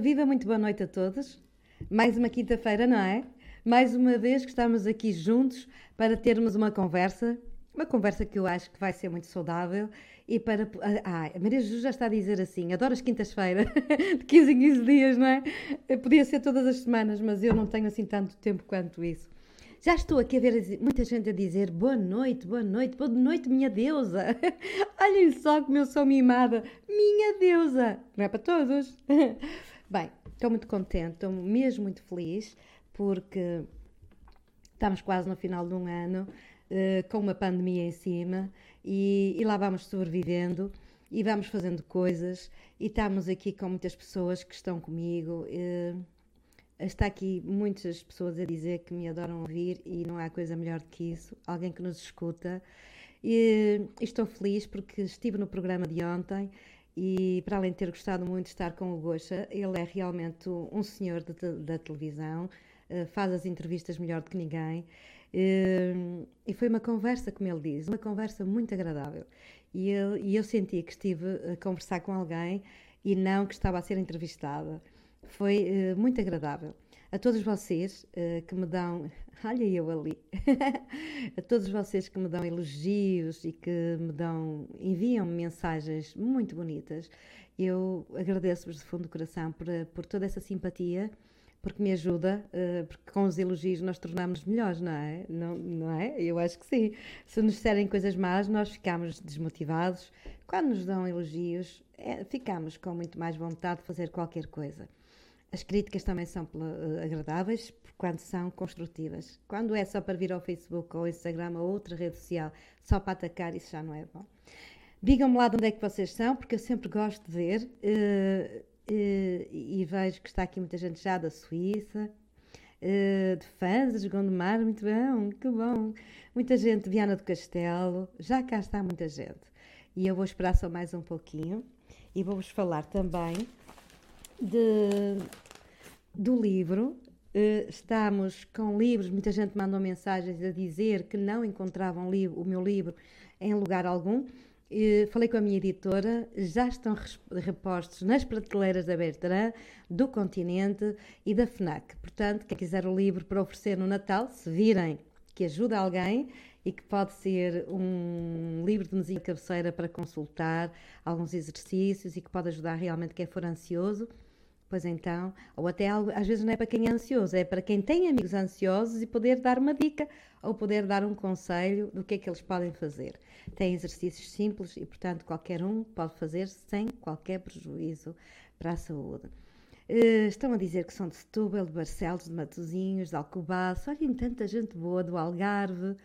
Viva, muito boa noite a todos. Mais uma quinta-feira, não é? Mais uma vez que estamos aqui juntos para termos uma conversa, uma conversa que eu acho que vai ser muito saudável e para. Ah, a Maria Jesus já está a dizer assim: adoro as quintas-feiras, de 15 em 15 dias, não é? Podia ser todas as semanas, mas eu não tenho assim tanto tempo quanto isso. Já estou aqui a ver muita gente a dizer boa noite, boa noite, boa noite, minha deusa. Olhem só como eu sou mimada. Minha deusa. Não é para todos. Bem, estou muito contente, estou mesmo muito feliz, porque estamos quase no final de um ano, uh, com uma pandemia em cima, e, e lá vamos sobrevivendo e vamos fazendo coisas e estamos aqui com muitas pessoas que estão comigo. Uh, Está aqui muitas pessoas a dizer que me adoram ouvir e não há coisa melhor do que isso. Alguém que nos escuta. E, estou feliz porque estive no programa de ontem e, para além de ter gostado muito de estar com o Goxa, ele é realmente um senhor de, de, da televisão, eh, faz as entrevistas melhor do que ninguém. E, e foi uma conversa, como ele diz, uma conversa muito agradável. E, ele, e eu senti que estive a conversar com alguém e não que estava a ser entrevistada. Foi uh, muito agradável. A todos vocês uh, que me dão, olha eu ali, a todos vocês que me dão elogios e que me dão, enviam mensagens muito bonitas, eu agradeço-vos de fundo do coração por, por toda essa simpatia, porque me ajuda, uh, porque com os elogios nós tornamos melhores, não é? Não, não é? Eu acho que sim. Se nos disserem coisas más, nós ficamos desmotivados. Quando nos dão elogios, é, ficamos com muito mais vontade de fazer qualquer coisa. As críticas também são uh, agradáveis quando são construtivas. Quando é só para vir ao Facebook ou Instagram ou outra rede social, só para atacar, isso já não é bom. Digam-me lá de onde é que vocês são, porque eu sempre gosto de ver uh, uh, e vejo que está aqui muita gente já da Suíça, de fãs de Gondomar, muito bom, que bom. Muita gente de Viana do Castelo, já cá está muita gente. E eu vou esperar só mais um pouquinho e vou-vos falar também de, do livro. Uh, estamos com livros, muita gente mandou mensagens a dizer que não encontravam o meu livro em lugar algum. Falei com a minha editora, já estão repostos nas prateleiras da Bertrand, do Continente e da FNAC. Portanto, quem quiser o livro para oferecer no Natal, se virem que ajuda alguém e que pode ser um livro de musica cabeceira para consultar alguns exercícios e que pode ajudar realmente quem for ansioso, Pois então, ou até algo, às vezes não é para quem é ansioso, é para quem tem amigos ansiosos e poder dar uma dica ou poder dar um conselho do que é que eles podem fazer. Tem exercícios simples e, portanto, qualquer um pode fazer sem qualquer prejuízo para a saúde. Uh, estão a dizer que são de Setúbal, de Barcelos, de Matosinhos, de Alcobaça, olhem tanta gente boa, do Algarve,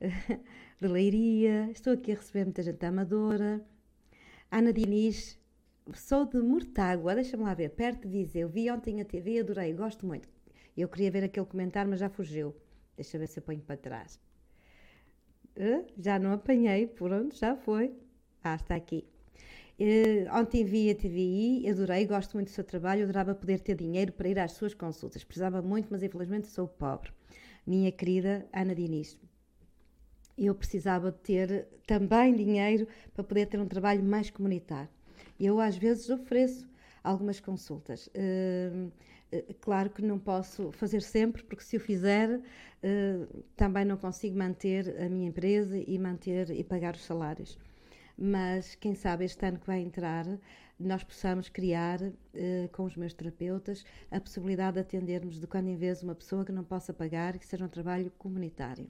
de Leiria, estou aqui a receber muita gente Amadora. Ana Diniz, Sou de Mortágua, deixa-me lá ver, perto de Viseu. Vi ontem a TV, adorei, gosto muito. Eu queria ver aquele comentário, mas já fugiu. Deixa ver se eu ponho para trás. Uh, já não apanhei, por onde já foi. Ah, está aqui. Uh, ontem vi a TVI, adorei, gosto muito do seu trabalho, adorava poder ter dinheiro para ir às suas consultas. Precisava muito, mas infelizmente sou pobre. Minha querida Ana Diniz, eu precisava de ter também dinheiro para poder ter um trabalho mais comunitário. Eu, às vezes, ofereço algumas consultas. Uh, claro que não posso fazer sempre, porque se o fizer, uh, também não consigo manter a minha empresa e manter e pagar os salários. Mas quem sabe este ano que vai entrar, nós possamos criar com os meus terapeutas a possibilidade de atendermos de quando em vez uma pessoa que não possa pagar, que seja um trabalho comunitário.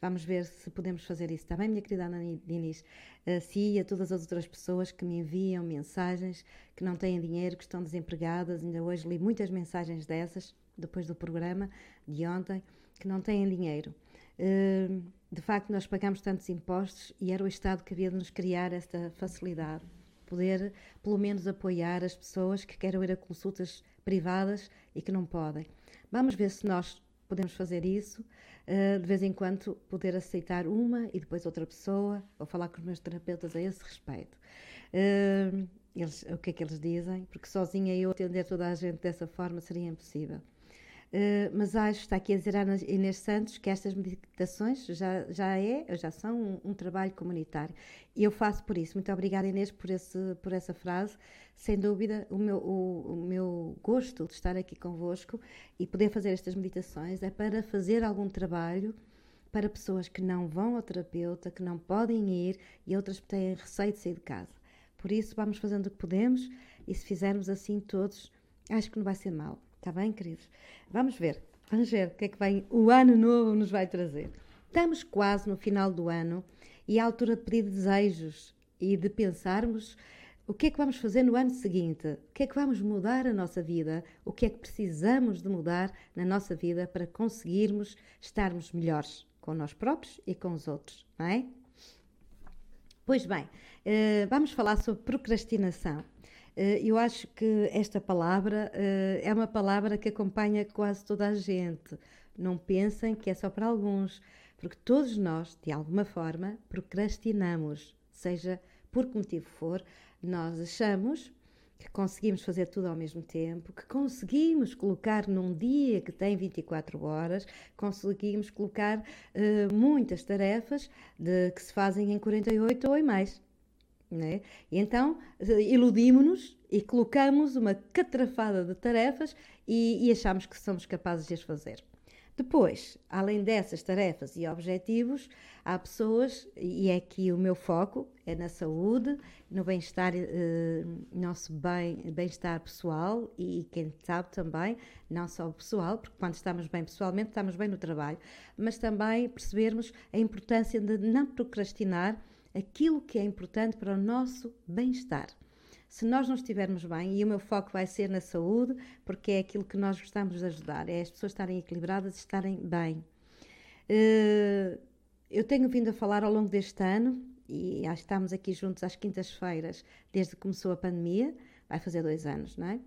Vamos ver se podemos fazer isso. Está bem, minha querida Ana Diniz? A si e a todas as outras pessoas que me enviam mensagens, que não têm dinheiro, que estão desempregadas. Ainda hoje li muitas mensagens dessas, depois do programa de ontem, que não têm dinheiro. Hum, de facto, nós pagamos tantos impostos e era o Estado que havia de nos criar esta facilidade. Poder, pelo menos, apoiar as pessoas que querem ir a consultas privadas e que não podem. Vamos ver se nós podemos fazer isso, de vez em quando poder aceitar uma e depois outra pessoa, ou falar com os meus terapeutas a esse respeito. Uh, eles, o que é que eles dizem? Porque sozinha eu atender toda a gente dessa forma seria impossível. Uh, mas acho, está aqui a dizer a Inês Santos, que estas meditações já, já, é, já são um, um, trabalho comunitário. E eu faço por isso. Muito obrigada, Inês, por, esse, por essa frase. Sem dúvida, o meu, o, o meu gosto de estar aqui convosco e poder fazer estas meditações é para fazer algum trabalho para pessoas que não vão ao terapeuta, que não podem ir e outras que têm receio de sair de casa. Por isso, vamos fazendo o que podemos e se fizermos assim todos, acho que não vai ser mal. Está bem, queridos? Vamos ver. Vamos ver o que é que vem, o ano novo nos vai trazer. Estamos quase no final do ano e é a altura de pedir desejos e de pensarmos o que é que vamos fazer no ano seguinte, o que é que vamos mudar a nossa vida, o que é que precisamos de mudar na nossa vida para conseguirmos estarmos melhores com nós próprios e com os outros, não é? Pois bem, eh, vamos falar sobre procrastinação. Eh, eu acho que esta palavra eh, é uma palavra que acompanha quase toda a gente. Não pensem que é só para alguns, porque todos nós, de alguma forma, procrastinamos, seja por que motivo for, nós achamos que conseguimos fazer tudo ao mesmo tempo, que conseguimos colocar num dia que tem 24 horas, conseguimos colocar uh, muitas tarefas de, que se fazem em 48 ou em mais. Né? E então eh, iludimos-nos e colocamos uma catrafada de tarefas e, e achamos que somos capazes de as fazer. Depois, além dessas tarefas e objetivos, há pessoas, e é aqui o meu foco, é na saúde, no bem-estar, eh, nosso bem, bem-estar pessoal e, quem sabe também, não só pessoal, porque quando estamos bem pessoalmente, estamos bem no trabalho, mas também percebermos a importância de não procrastinar aquilo que é importante para o nosso bem-estar. Se nós não estivermos bem, e o meu foco vai ser na saúde, porque é aquilo que nós gostamos de ajudar, é as pessoas estarem equilibradas e estarem bem. Eh, eu tenho vindo a falar ao longo deste ano, e estamos aqui juntos às quintas-feiras, desde que começou a pandemia, vai fazer dois anos, não é?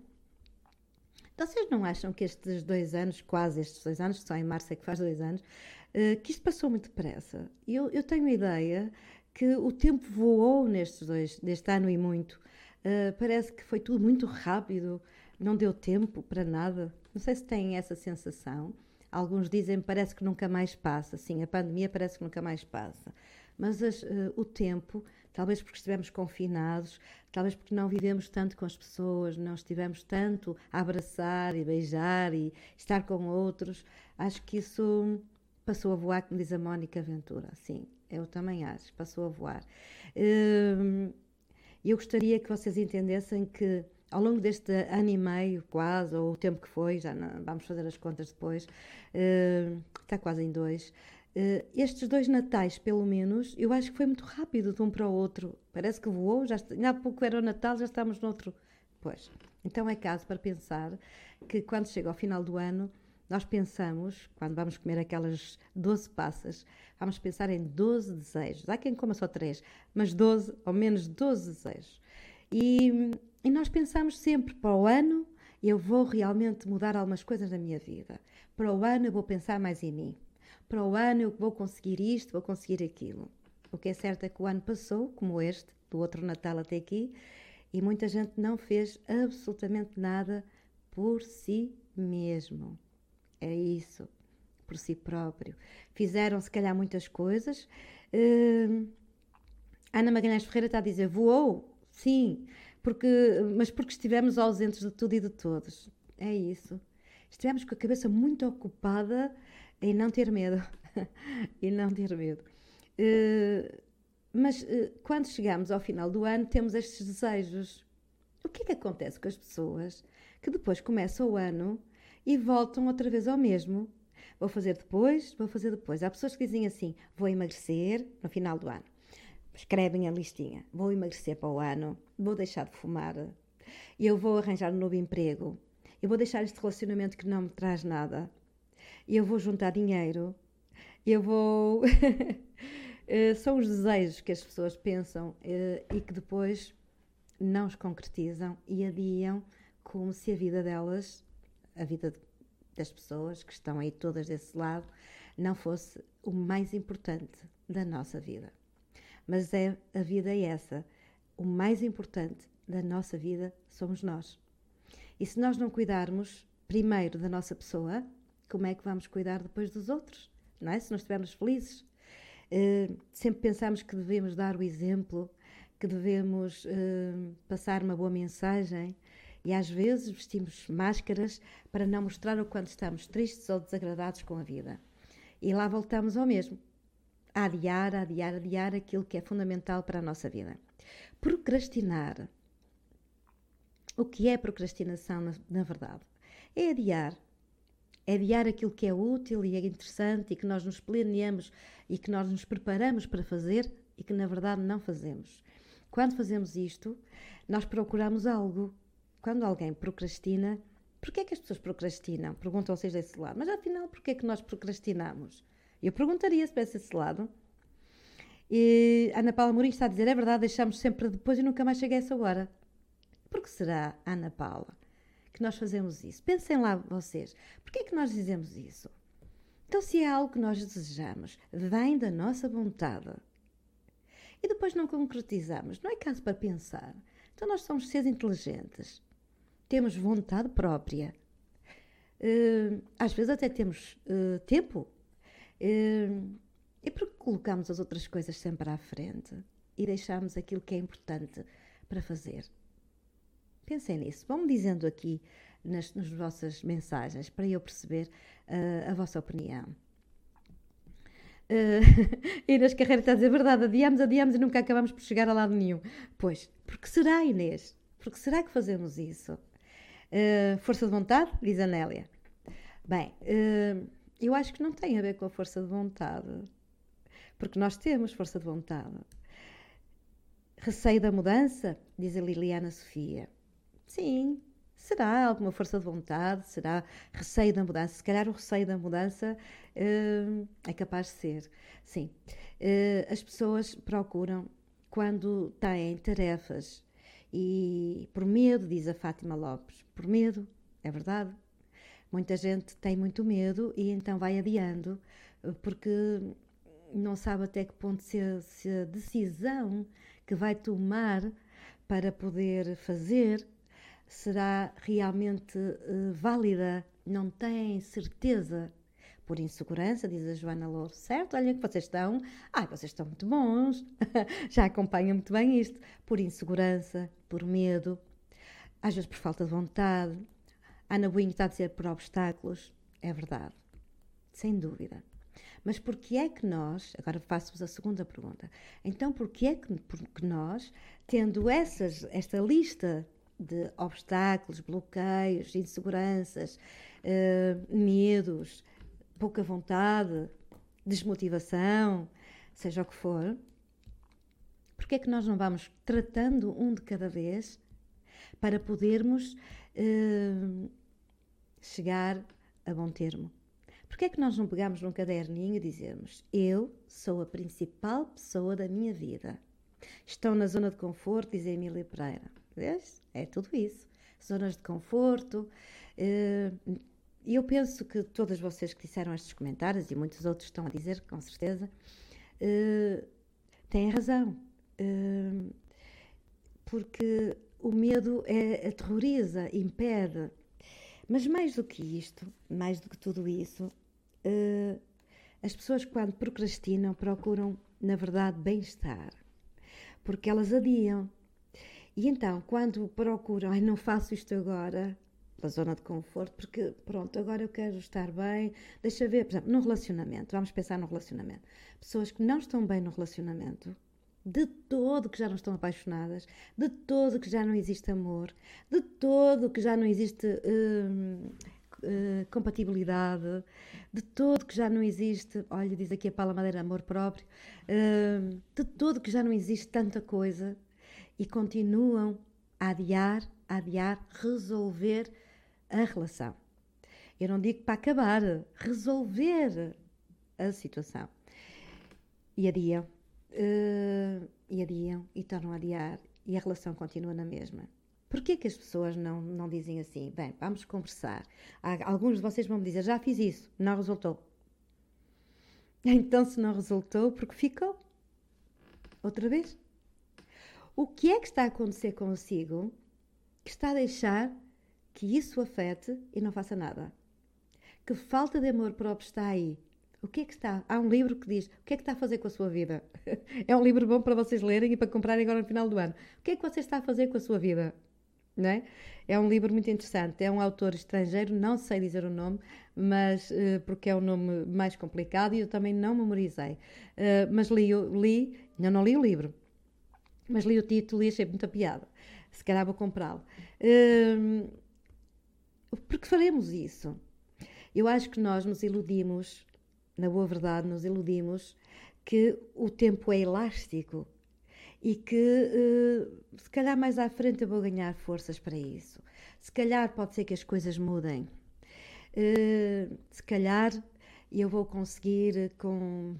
Vocês não acham que estes dois anos, quase estes dois anos, só em março é que faz dois anos, eh, que isto passou muito depressa? Eu, eu tenho a ideia que o tempo voou nestes dois, deste ano e muito. Uh, parece que foi tudo muito rápido, não deu tempo para nada. Não sei se têm essa sensação. Alguns dizem parece que nunca mais passa. Sim, a pandemia parece que nunca mais passa. Mas as, uh, o tempo, talvez porque estivemos confinados, talvez porque não vivemos tanto com as pessoas, não estivemos tanto a abraçar e beijar e estar com outros, acho que isso passou a voar, como diz a Mónica Ventura. Sim, eu também acho, passou a voar. Hum, eu gostaria que vocês entendessem que ao longo deste ano e meio, quase, ou o tempo que foi, já não, vamos fazer as contas depois, hum, está quase em dois. Uh, estes dois natais, pelo menos, eu acho que foi muito rápido de um para o outro. Parece que voou, já, ainda há pouco era o Natal, já estamos outro. Pois. Então é caso para pensar que quando chega ao final do ano, nós pensamos, quando vamos comer aquelas 12 passas, vamos pensar em 12 desejos. Há quem coma só 3, mas 12, ou menos 12 desejos. E, e nós pensamos sempre para o ano eu vou realmente mudar algumas coisas na minha vida. Para o ano eu vou pensar mais em mim. Para o ano eu vou conseguir isto, vou conseguir aquilo. O que é certo é que o ano passou, como este, do outro Natal até aqui, e muita gente não fez absolutamente nada por si mesmo é isso, por si próprio. Fizeram, se calhar, muitas coisas. Uh, Ana Magalhães Ferreira está a dizer: voou? Sim, porque, mas porque estivemos ausentes de tudo e de todos. É isso. Estivemos com a cabeça muito ocupada em não ter medo. e não ter medo. Uh, mas uh, quando chegamos ao final do ano, temos estes desejos. O que é que acontece com as pessoas que depois começam o ano e voltam outra vez ao mesmo. Vou fazer depois, vou fazer depois. Há pessoas que dizem assim: vou emagrecer no final do ano. Escrevem a listinha: vou emagrecer para o ano, vou deixar de fumar, eu vou arranjar um novo emprego, eu vou deixar este relacionamento que não me traz nada, eu vou juntar dinheiro, eu vou. Eh, são os desejos que as pessoas pensam eh, e que depois não os concretizam e adiam como se a vida delas a vida das pessoas que estão aí todas desse lado não fosse o mais importante da nossa vida. Mas é a vida é essa. O mais importante da nossa vida somos nós. E se nós não cuidarmos primeiro da nossa pessoa, como é que vamos cuidar depois dos outros, não é? Se não estivermos felizes. Uh, sempre pensamos que devemos dar o exemplo, que devemos uh, passar uma boa mensagem e às vezes vestimos máscaras para não mostrar o quanto estamos tristes ou desagradados com a vida. E lá voltamos ao mesmo. A adiar, adiar, adiar aquilo que é fundamental para a nossa vida. Procrastinar. O que é procrastinação, na, na verdade? É adiar. É adiar aquilo que é útil e é interessante e que nós nos planeamos e que nós nos preparamos para fazer e que na verdade não fazemos. Quando fazemos isto, nós procuramos algo quando alguém procrastina, porquê é que as pessoas procrastinam? Perguntam vocês desse lado. Mas afinal, porquê é que nós procrastinamos? Eu perguntaria se tivesse esse lado. E Ana Paula Mourinho está a dizer, é verdade, deixamos sempre depois e nunca mais chega a essa hora. Por que será, Ana Paula, que nós fazemos isso? Pensem lá vocês, porquê é que nós dizemos isso? Então, se é algo que nós desejamos, vem da nossa vontade, e depois não concretizamos, não é caso para pensar. Então, nós somos seres inteligentes temos vontade própria. Uh, às vezes até temos uh, tempo. Uh, e porque colocamos as outras coisas sempre à frente e deixamos aquilo que é importante para fazer? Pensem nisso. Vão-me dizendo aqui nas, nas, vossas mensagens para eu perceber a vossa opinião. Uh, Inês Carreira está a dizer verdade, adiamos, adiamos e nunca acabamos por chegar a lado nenhum. Pois, porque será, Inês? Porque será que fazemos isso? Uh, força de vontade? Diz a Nélia. Bem, uh, eu acho que não tem a ver com a força de vontade. Porque nós temos força de vontade. Receio da mudança? Diz a Liliana Sofia. Sim, será alguma força de vontade, será receio da mudança. Se calhar o receio da mudança uh, é capaz de ser. Sim. As pessoas procuram, quando têm tarefas e por medo, diz a Fátima Lopes, por medo, é verdade. Muita gente tem muito medo e então vai adiando, porque não sabe até que ponto se a, se a decisão que vai tomar para poder fazer será realmente uh, válida, não tem certeza por insegurança, diz a Joana Louro. Certo, olha que vocês estão. Ai, vocês estão muito bons. Já acompanham muito bem isto. Por insegurança, por medo, às vezes por falta de vontade. Ana Buinho está a dizer por obstáculos. É verdade. Sem dúvida. Mas porquê é que nós, agora faço-vos a segunda pergunta, então porquê é que porque nós, tendo essas, esta lista de obstáculos, bloqueios, inseguranças, uh, medos, pouca vontade, desmotivação, seja o que for, porque é que nós não vamos tratando um de cada vez para podermos uh, chegar a bom termo? Porque é que nós não pegamos num caderninho e dizemos: Eu sou a principal pessoa da minha vida? Estão na zona de conforto, diz a Emília Pereira. Vês? É tudo isso. Zonas de conforto, uh, e eu penso que todas vocês que disseram estes comentários, e muitos outros estão a dizer, com certeza, uh, têm razão. Uh, porque o medo é, aterroriza, impede. Mas mais do que isto, mais do que tudo isso, uh, as pessoas quando procrastinam procuram, na verdade, bem-estar. Porque elas adiam. E então, quando procuram, ai, não faço isto agora, pela zona de conforto, porque pronto, agora eu quero estar bem. Deixa ver, por exemplo, no relacionamento, vamos pensar no relacionamento. Pessoas que não estão bem no relacionamento, de todo que já não estão apaixonadas, de todo que já não existe amor, de todo que já não existe hum, hum, compatibilidade, de todo que já não existe, olha, diz aqui a Paula Madeira, amor próprio, hum, de todo que já não existe tanta coisa e continuam a adiar, a adiar, resolver a relação. Eu não digo para acabar, resolver a situação. E adiam, uh, e adiam, e tornam a adiar, e a relação continua na mesma. Porquê que as pessoas não, não dizem assim? Bem, vamos conversar. Há, alguns de vocês vão me dizer, já fiz isso, não resultou. Então, se não resultou, porque ficou? Outra vez? O que é que está a acontecer consigo que está a deixar que isso afete e não faça nada. Que falta de amor próprio está aí. O que é que está? Há um livro que diz: O que é que está a fazer com a sua vida? é um livro bom para vocês lerem e para comprarem agora no final do ano. O que é que você está a fazer com a sua vida? Não é? é um livro muito interessante. É um autor estrangeiro, não sei dizer o nome, mas uh, porque é um nome mais complicado e eu também não memorizei. Uh, mas li, li, não, não li o livro, mas li o título e achei muita piada. Se calhar vou comprá-lo. Porque faremos isso? Eu acho que nós nos iludimos na boa verdade, nos iludimos que o tempo é elástico e que uh, se calhar mais à frente eu vou ganhar forças para isso. Se calhar pode ser que as coisas mudem. Uh, se calhar eu vou conseguir com.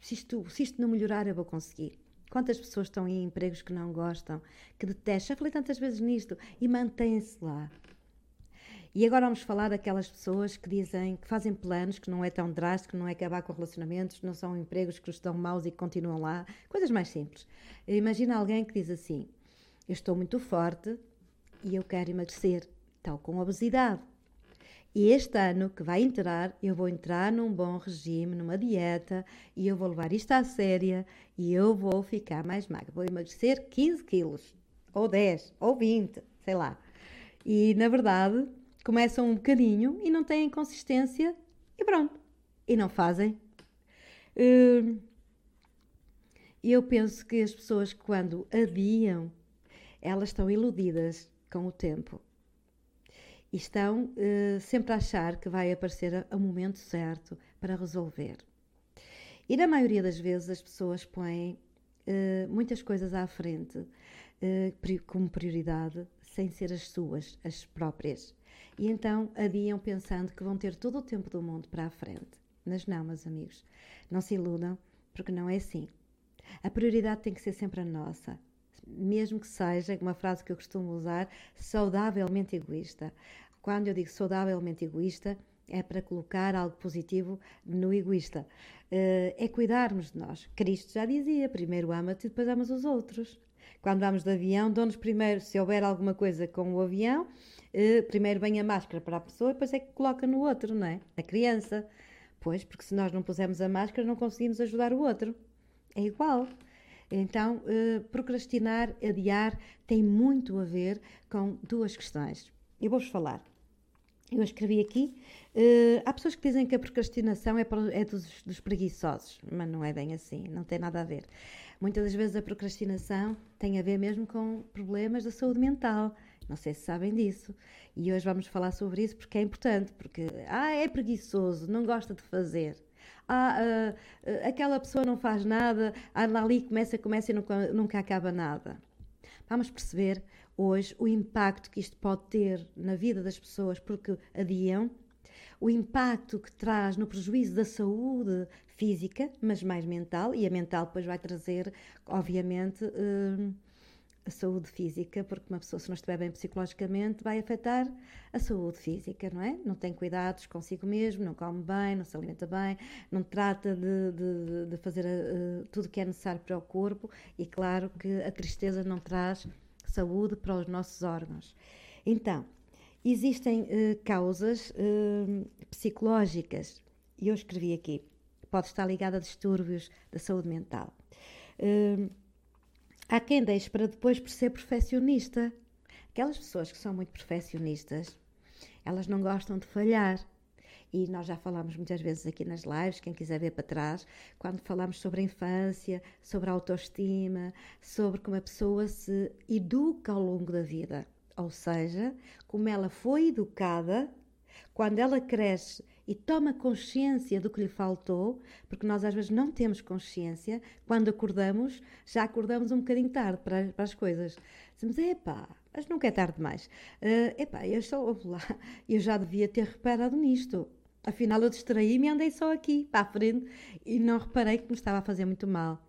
Se isto, se isto não melhorar, eu vou conseguir. Quantas pessoas estão em empregos que não gostam, que detestam? Já falei tantas vezes nisto e mantêm-se lá. E agora vamos falar daquelas pessoas que dizem que fazem planos, que não é tão drástico, não é acabar com relacionamentos, não são empregos que estão maus e que continuam lá, coisas mais simples. Imagina alguém que diz assim: Eu estou muito forte e eu quero emagrecer, tal com obesidade. E este ano que vai entrar, eu vou entrar num bom regime, numa dieta, e eu vou levar isto à séria e eu vou ficar mais magra. Vou emagrecer 15 quilos, ou 10, ou 20, sei lá. E na verdade, começam um bocadinho e não têm consistência e pronto. E não fazem. Hum, eu penso que as pessoas, quando adiam, elas estão iludidas com o tempo e estão uh, sempre a achar que vai aparecer o momento certo para resolver. E na maioria das vezes as pessoas põem uh, muitas coisas à frente uh, como prioridade sem ser as suas, as próprias. E então adiam pensando que vão ter todo o tempo do mundo para a frente. Mas não, meus amigos, não se iludam, porque não é assim. A prioridade tem que ser sempre a nossa, mesmo que seja, uma frase que eu costumo usar, saudavelmente egoísta. Quando eu digo saudavelmente egoísta, é para colocar algo positivo no egoísta. Eh, é cuidarmos de nós. Cristo já dizia: primeiro ama-te e depois amas os outros. Quando vamos de avião, dão-nos primeiro, se houver alguma coisa com o avião, eh, primeiro vem a máscara para a pessoa e depois é que coloca no outro, não é? A criança. Pois, porque se nós não pusermos a máscara, não conseguimos ajudar o outro. É igual. Então, eh, procrastinar, adiar, tem muito a ver com duas questões. Eu vou-vos falar. Eu escrevi aqui. Uh, há pessoas que dizem que a procrastinação é, para, é dos, dos, preguiçosos, mas não é bem assim, não tem nada a ver. Muitas das vezes a procrastinação tem a ver mesmo com problemas da saúde mental. Não sei se sabem disso. E hoje vamos falar sobre isso porque é importante, porque ah, é preguiçoso, não gosta de fazer. Ah, uh, aquela pessoa não faz nada, anda ali, começa, começa e nunca, nunca acaba nada. Vamos perceber hoje o impacto que isto pode ter na vida das pessoas porque adiam, o impacto que traz no prejuízo da saúde física, mas mais mental, e a mental depois vai trazer, obviamente, uh, a saúde física, porque uma pessoa, se não estiver bem psicologicamente, vai afetar a saúde física, não é? Não tem cuidados consigo mesmo, não come bem, não se alimenta bem, não trata de, de, de fazer uh, tudo o que é necessário para o corpo, e claro que a tristeza não traz saúde para os nossos órgãos. Então, existem uh, causas uh, psicológicas, e eu escrevi aqui, pode estar ligada a distúrbios da saúde mental. Uh, Há quem deixe para depois por ser perfeccionista. Aquelas pessoas que são muito perfeccionistas, elas não gostam de falhar. E nós já falamos muitas vezes aqui nas lives, quem quiser ver para trás, quando falamos sobre a infância, sobre a autoestima, sobre como a pessoa se educa ao longo da vida. Ou seja, como ela foi educada, quando ela cresce e toma consciência do que lhe faltou, porque nós às vezes não temos consciência, quando acordamos, já acordamos um bocadinho tarde para, para as coisas. Dizemos, epá, mas nunca é tarde demais. Uh, epá, eu, lá, eu já devia ter reparado nisto. Afinal, eu distraí-me e andei só aqui, para a frente, e não reparei que me estava a fazer muito mal.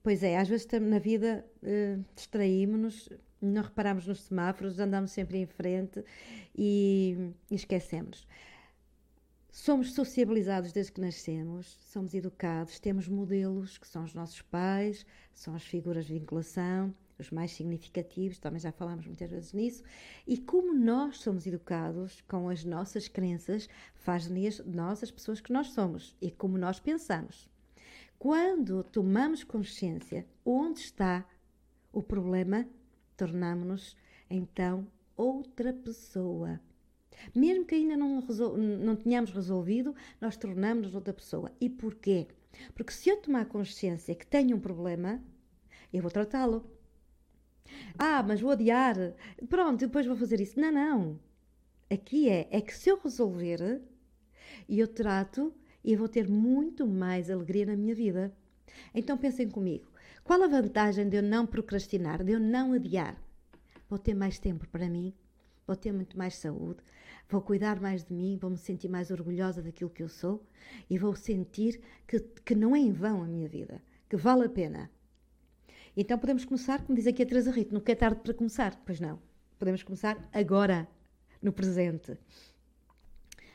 Pois é, às vezes na vida uh, distraímos-nos, não reparamos nos semáforos, andamos sempre em frente e, e esquecemos. Somos sociabilizados desde que nascemos, somos educados, temos modelos que são os nossos pais, são as figuras de vinculação, os mais significativos, também já falámos muitas vezes nisso, e como nós somos educados com as nossas crenças, faz de nós as pessoas que nós somos e como nós pensamos. Quando tomamos consciência onde está o problema, tornamos-nos então outra pessoa. Mesmo que ainda não, não tenhamos resolvido, nós tornamos-nos outra pessoa. E porquê? Porque se eu tomar consciência que tenho um problema, eu vou tratá-lo. Ah, mas vou adiar. Pronto, depois vou fazer isso. Não, não. Aqui é, é que se eu resolver, eu trato e vou ter muito mais alegria na minha vida. Então pensem comigo. Qual a vantagem de eu não procrastinar, de eu não adiar? Vou ter mais tempo para mim, vou ter muito mais saúde, vou cuidar mais de mim, vou me sentir mais orgulhosa daquilo que eu sou e vou sentir que, que não é em vão a minha vida, que vale a pena. Então podemos começar, como diz aqui a Teresa Rito, nunca é tarde para começar. Pois não. Podemos começar agora, no presente.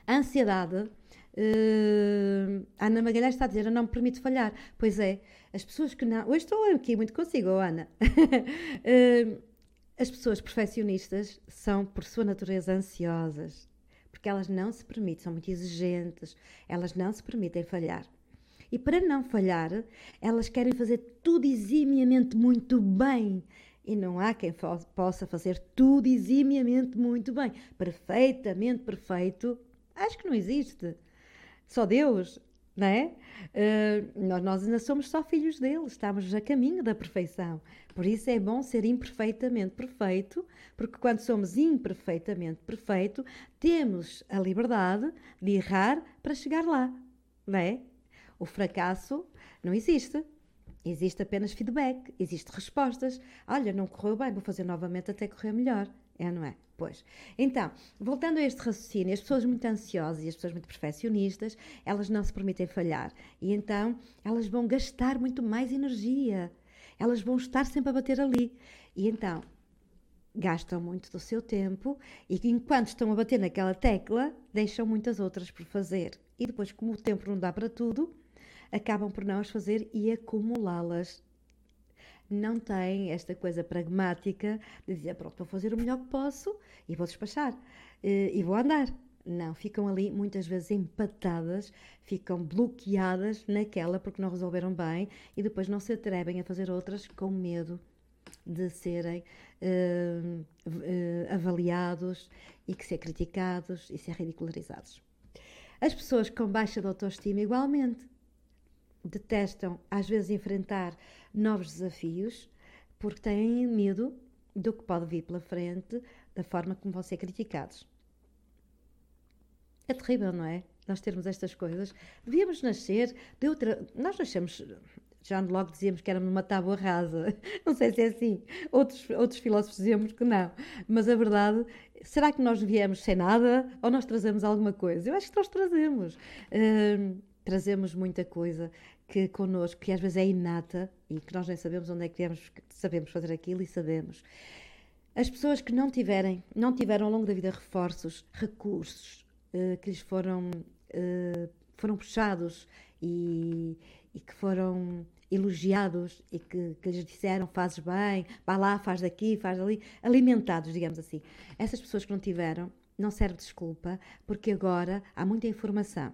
A ansiedade. Uh, Ana Magalhães está a dizer: Eu não me permito falhar. Pois é, as pessoas que não. Hoje estou aqui muito consigo, Ana. uh, as pessoas perfeccionistas são, por sua natureza, ansiosas, porque elas não se permitem, são muito exigentes, elas não se permitem falhar. E para não falhar, elas querem fazer tudo eximiamente muito bem. E não há quem possa fazer tudo eximiamente muito bem. Perfeitamente perfeito, acho que não existe. Só Deus não é? Uh, nós, nós ainda somos só filhos dele, estamos a caminho da perfeição. Por isso é bom ser imperfeitamente perfeito, porque quando somos imperfeitamente perfeito, temos a liberdade de errar para chegar lá, não é? O fracasso não existe. Existe apenas feedback, existe respostas. Olha, não correu bem, vou fazer novamente até correr melhor. É, não é? Pois. Então, voltando a este raciocínio, as pessoas muito ansiosas e as pessoas muito perfeccionistas, elas não se permitem falhar. E então, elas vão gastar muito mais energia. Elas vão estar sempre a bater ali. E então, gastam muito do seu tempo e enquanto estão a bater naquela tecla, deixam muitas outras por fazer. E depois, como o tempo não dá para tudo, acabam por não as fazer e acumulá-las não têm esta coisa pragmática de dizer, pronto, vou fazer o melhor que posso e vou despachar eh, e vou andar. Não, ficam ali muitas vezes empatadas, ficam bloqueadas naquela porque não resolveram bem e depois não se atrevem a fazer outras com medo de serem uh, uh, avaliados e que ser criticados e ser ridicularizados. As pessoas com baixa de autoestima, igualmente, detestam às vezes enfrentar novos desafios porque têm medo do que pode vir pela frente, da forma como vão ser criticados. É terrível, não é? Nós termos estas coisas. Devíamos nascer de outra. Nós nascemos. Já logo dizíamos que éramos uma tábua rasa. Não sei se é assim. Outros, outros filósofos dizíamos que não. Mas a verdade, será que nós viemos sem nada ou nós trazemos alguma coisa? Eu acho que nós trazemos. Uh, trazemos muita coisa que connosco, que às vezes é inata e que nós nem sabemos onde é que viemos, sabemos fazer aquilo e sabemos. As pessoas que não tiverem, não tiveram ao longo da vida reforços, recursos uh, que lhes foram, uh, foram puxados e, e, que foram elogiados e que, que lhes disseram fazes bem, vá lá, faz daqui, faz ali, alimentados, digamos assim. Essas pessoas que não tiveram, não serve de desculpa, porque agora há muita informação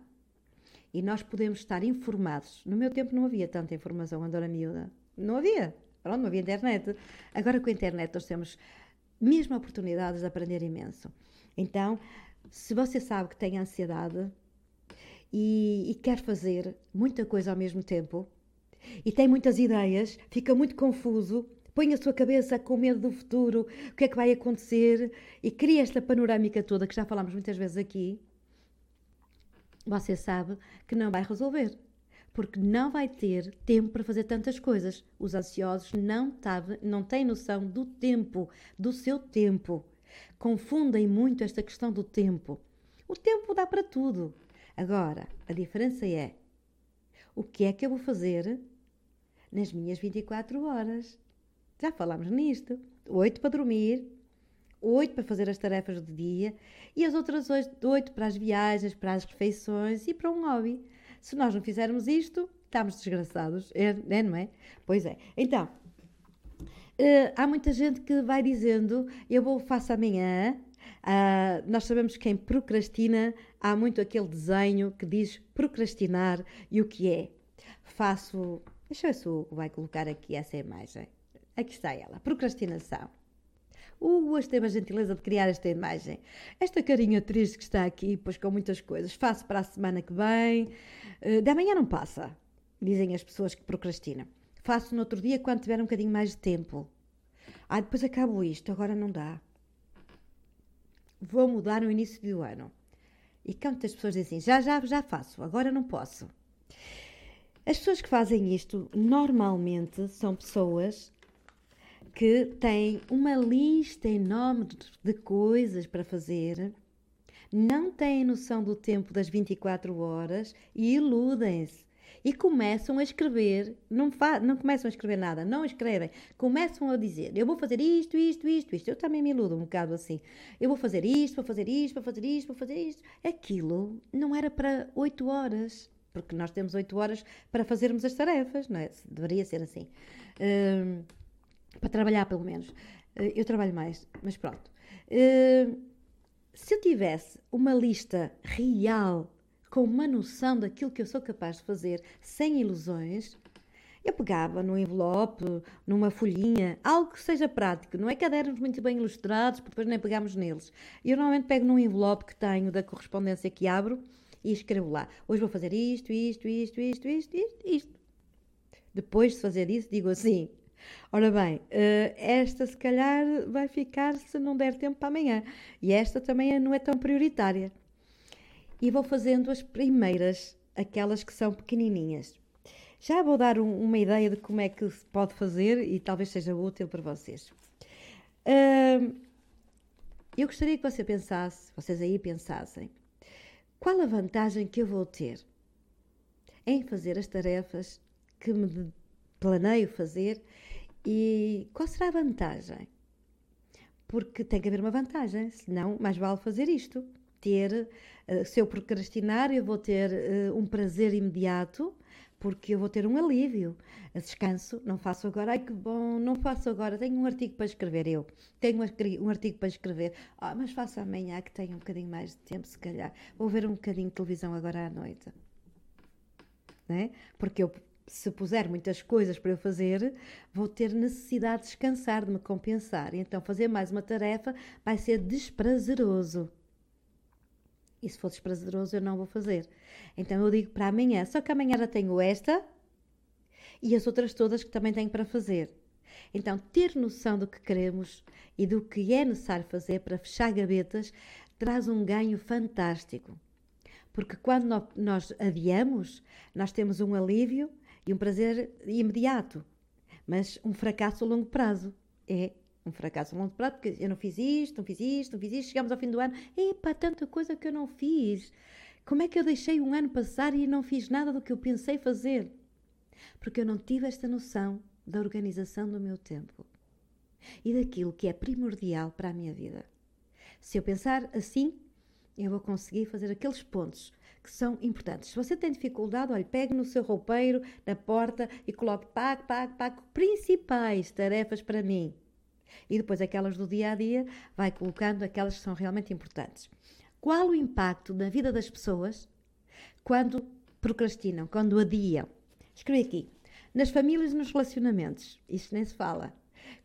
e nós podemos estar informados. No meu tempo não havia tanta informação quando era miúda. Não havia. Pronto, não havia internet. Agora com a internet nós temos mesmo oportunidades de aprender imenso. Então, se você sabe que tem ansiedade e, e quer fazer muita coisa ao mesmo tempo e tem muitas ideias, fica muito confuso, põe a sua cabeça com medo do futuro, o que é que vai acontecer e cria esta panorâmica toda que já falámos muitas vezes aqui você sabe que não vai resolver. Porque não vai ter tempo para fazer tantas coisas. Os ansiosos não, tabe, não têm noção do tempo, do seu tempo. Confundem muito esta questão do tempo. O tempo dá para tudo. Agora, a diferença é: o que é que eu vou fazer nas minhas 24 horas? Já falámos nisto. Oito para dormir, oito para fazer as tarefas do dia e as outras oito para as viagens, para as refeições e para um hobby. Se nós não fizermos isto, estamos desgraçados, é, é não é? Pois é. Então, Uh, há muita gente que vai dizendo: Eu vou, faço amanhã. Uh, nós sabemos que quem procrastina, há muito aquele desenho que diz procrastinar e o que é. Faço. Deixa eu ver se o vai colocar aqui essa imagem. Aqui está ela: procrastinação. O Hugo teve a gentileza de criar esta imagem. Esta carinha triste que está aqui, pois com muitas coisas. Faço para a semana que vem. Uh, de amanhã não passa, dizem as pessoas que procrastinam. Faço no outro dia quando tiver um bocadinho mais de tempo. Ah, depois acabo isto, agora não dá. Vou mudar no início do ano. E quantas pessoas dizem assim, já, já, já faço, agora não posso. As pessoas que fazem isto normalmente são pessoas que têm uma lista enorme de coisas para fazer, não têm noção do tempo das 24 horas e iludem-se. E começam a escrever, não, não começam a escrever nada, não escrevem, começam a dizer: Eu vou fazer isto, isto, isto, isto. Eu também me iludo um bocado assim. Eu vou fazer isto, vou fazer isto, vou fazer isto, vou fazer isto. Aquilo não era para 8 horas, porque nós temos 8 horas para fazermos as tarefas, não é? Deveria ser assim. Hum, para trabalhar, pelo menos. Eh, eu trabalho mais, mas pronto. Eh, se eu tivesse uma lista real, com uma noção daquilo que eu sou capaz de fazer, sem ilusões, eu pegava num envelope, numa folhinha, algo que seja prático, não é cadernos muito bem ilustrados, porque depois nem pegamos neles. Eu normalmente pego num envelope que tenho da correspondência que abro e escrevo lá. Hoje vou fazer isto, isto, isto, isto, isto, isto, isto. Depois de fazer isso, digo assim: Ora bem, eh, esta se calhar vai ficar se não der tempo para amanhã. E esta também não é tão prioritária. E vou fazendo as primeiras, aquelas que são pequenininhas. Já vou dar um, uma ideia de como é que se pode fazer e talvez seja útil para vocês. Eu gostaria que você pensasse, vocês aí pensassem, qual a vantagem que eu vou ter em fazer as tarefas que me planeio fazer e qual será a vantagem? Porque tem que haver uma vantagem, senão mais vale fazer isto. Ter, uh, se eu procrastinar, eu vou ter uh, um prazer imediato, porque eu vou ter um alívio. Descanso, não faço agora, ai que bom, não faço agora, tenho um artigo para escrever eu, tenho um artigo para escrever, ah, mas faço amanhã que tenho um bocadinho mais de tempo, se calhar. Vou ver um bocadinho de televisão agora à noite. Né? Porque eu se puser muitas coisas para eu fazer, vou ter necessidade de descansar, de me compensar. Então fazer mais uma tarefa vai ser desprazeroso. E se for desprazeroso, eu não vou fazer. Então eu digo para amanhã, só que amanhã já tenho esta e as outras todas que também tenho para fazer. Então, ter noção do que queremos e do que é necessário fazer para fechar gavetas traz um ganho fantástico. Porque quando nós adiamos, nós temos um alívio e um prazer imediato, mas um fracasso a longo prazo. É um fracasso a longo prazo, porque eu não fiz isto, não fiz isto, não fiz isto, chegamos ao fim do ano, epá, tanta coisa que eu não fiz. Como é que eu deixei um ano passar e não fiz nada do que eu pensei fazer? Porque eu não tive esta noção da organização do meu tempo e daquilo que é primordial para a minha vida. Se eu pensar assim, eu vou conseguir fazer aqueles pontos que são importantes. Se você tem dificuldade, olhe, pegue no seu roupeiro, na porta e coloque pago, pago, pago, principais tarefas para mim. E depois aquelas do dia a dia, vai colocando aquelas que são realmente importantes. Qual o impacto na vida das pessoas quando procrastinam, quando adiam? Escrevi aqui. Nas famílias e nos relacionamentos. Isto nem se fala.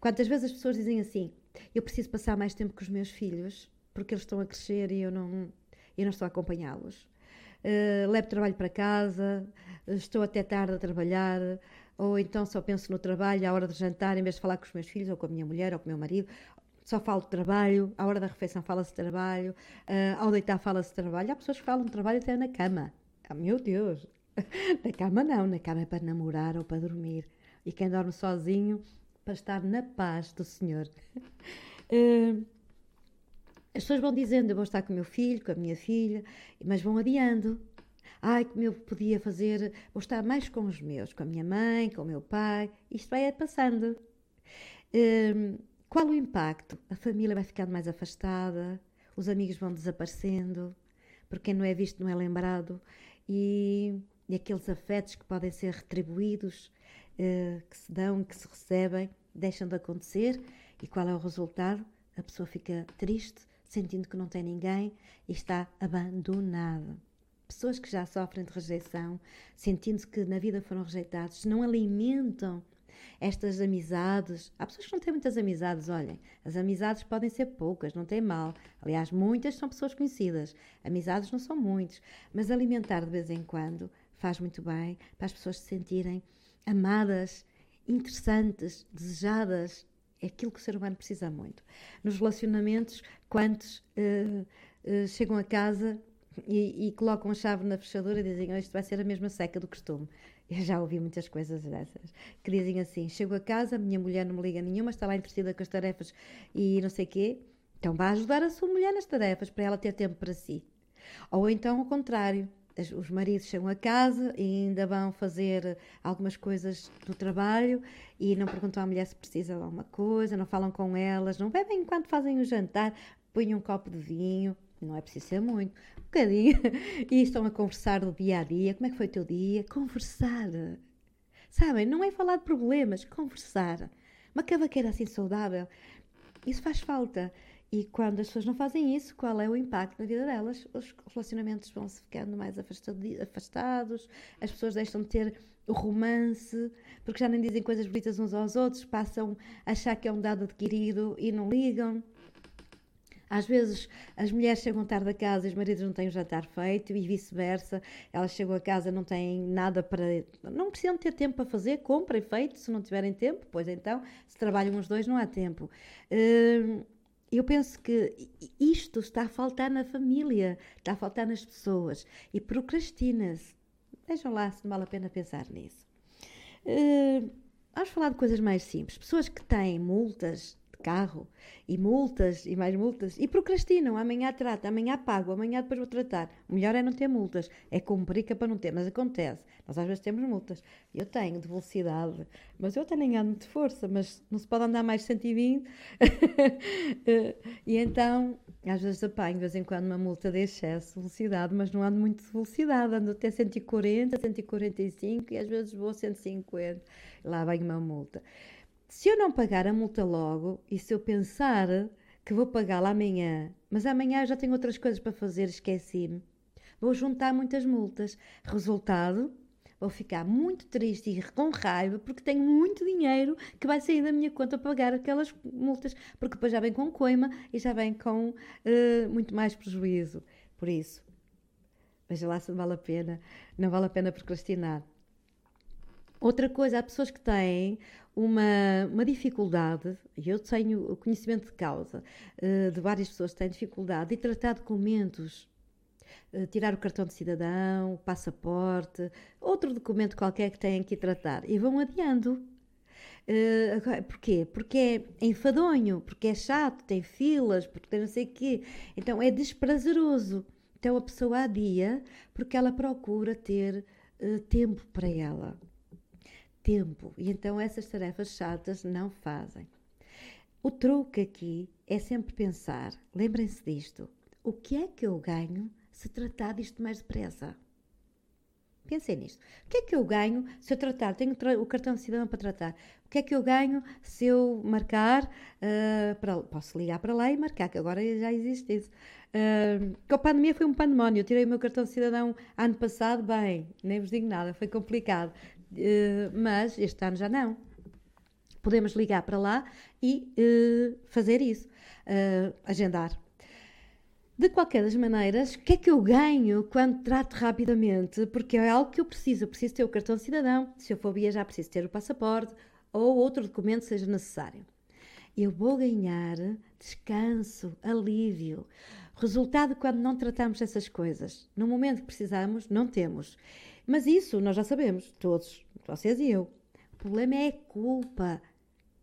Quantas vezes as pessoas dizem assim: eu preciso passar mais tempo com os meus filhos porque eles estão a crescer e eu não, eu não estou a acompanhá-los uh, levo trabalho para casa, estou até tarde a trabalhar, ou então só penso no trabalho à hora de jantar, em vez de falar com os meus filhos, ou com a minha mulher, ou com o meu marido, só falo de trabalho, à hora da refeição fala-se de trabalho, uh, ao deitar fala-se de trabalho. Há pessoas que falam de trabalho até na cama. Ah, meu Deus! na cama não, na cama é para namorar ou para dormir. E quem dorme sozinho, para estar na paz do Senhor. uh, As pessoas vão dizendo, eu vou estar com o meu filho, com a minha filha, mas vão adiando. Ai, como eu podia fazer, vou estar mais com os meus, com a minha mãe, com o meu pai. Isto vai passando. Um, qual o impacto? A família vai ficando mais afastada, os amigos vão desaparecendo, porque quem não é visto não é lembrado, e, e aqueles afetos que podem ser retribuídos, uh, que se dão, que se recebem, deixam de acontecer e qual é o resultado? A pessoa fica triste, sentindo que não tem ninguém e está abandonada. Pessoas que já sofrem de rejeição, sentindo que na vida foram rejeitados, não alimentam estas amizades. Há pessoas que não têm muitas amizades, olhem. As amizades podem ser poucas, não tem mal. Aliás, muitas são pessoas conhecidas. Amizades não são muitos. Mas alimentar de vez em quando faz muito bem para as pessoas se sentirem amadas, interessantes, desejadas. É aquilo que o ser humano precisa muito. Nos relacionamentos, quantos uh, uh, chegam a casa e, e, colocam a chave na fechadura e dizem: oh, Isto vai ser a mesma seca do costume. Eu já ouvi muitas coisas dessas que dizem assim: chego a casa, minha mulher não me liga nenhuma, está lá entretida com as tarefas e não sei quê. Então vá ajudar a sua mulher nas tarefas para ela ter tempo para si. Ou então ao contrário, os maridos chegam a casa e ainda vão fazer algumas coisas do trabalho e não perguntam à mulher se precisa de alguma coisa, não falam com elas, não bebem enquanto fazem o jantar, põem um copo de vinho, não é preciso ser muito, um bocadinho, e estão a conversar do dia a dia, como é que foi o teu dia? Conversar. Sabem, não é falar de problemas, conversar. Uma cavaqueira assim saudável, isso faz falta. E quando as pessoas não fazem isso, qual é o impacto na vida delas? Os relacionamentos vão se ficando mais afastados, as pessoas deixam de ter o romance, porque já nem dizem coisas bonitas uns aos outros, passam a achar que é um dado adquirido e não ligam. Às vezes as mulheres chegam tarde a casa e os maridos não têm o jantar feito e vice-versa. Elas chegam a casa não têm nada para. não precisam ter tempo para fazer, comprem feito se não tiverem tempo, pois então, se trabalham os dois, não há tempo. Hum, eu penso que isto está a faltar na família, está a faltar nas pessoas e procrastina-se. Vejam lá se não vale a pena pensar nisso. Uh, vamos falar de coisas mais simples. Pessoas que têm multas carro e multas e mais multas e procrastinam. Amanhã trata, amanhã pago, amanhã depois vou tratar. O melhor é não ter multas, é que é para não ter, mas acontece. Nós às vezes temos multas. Eu tenho de velocidade, mas eu tenho ando de força, mas não se pode andar mais de 120. e então, às vezes apanho de vez em quando uma multa de excesso de velocidade, mas não ando muito de velocidade, ando até 140, 145 e às vezes vou a 150. Lá vem uma multa. Se eu não pagar a multa logo e se eu pensar que vou pagá-la amanhã, mas amanhã eu já tenho outras coisas para fazer, esqueci-me, vou juntar muitas multas. Resultado, vou ficar muito triste e com raiva porque tenho muito dinheiro que vai sair da minha conta para pagar aquelas multas, porque depois já vem com coima e já vem com uh, muito mais prejuízo. Por isso, veja lá se vale a pena, não vale a pena procrastinar. Outra coisa, há pessoas que têm uma, uma dificuldade, e eu tenho conhecimento de causa uh, de várias pessoas que têm dificuldade de tratar documentos, uh, tirar o cartão de cidadão, o passaporte, outro documento qualquer que têm que tratar, e vão adiando. Uh, porquê? Porque é enfadonho, porque é chato, tem filas, porque tem não sei o quê. Então é desprazeroso. Então a pessoa adia porque ela procura ter uh, tempo para ela tempo e então essas tarefas chatas não fazem. O truque aqui é sempre pensar, lembrem-se disto, o que é que eu ganho se tratar disto mais depressa? Pensem nisto. O que é que eu ganho se eu tratar? Tenho o cartão de cidadão para tratar. O que é que eu ganho se eu marcar? Uh, para, posso ligar para lá e marcar, que agora já existe isso. Uh, a pandemia foi um pandemónio. Eu tirei o meu cartão de cidadão ano passado, bem, nem vos digo nada, foi complicado. Uh, mas este ano já não. Podemos ligar para lá e uh, fazer isso, uh, agendar. De qualquer das maneiras, o que é que eu ganho quando trato rapidamente? Porque é algo que eu preciso. Eu preciso ter o cartão de cidadão. Se eu for viajar, preciso ter o passaporte ou outro documento seja necessário. Eu vou ganhar descanso, alívio. Resultado quando não tratamos essas coisas. No momento que precisamos, não temos. Mas isso nós já sabemos, todos, vocês e eu. O problema é a culpa,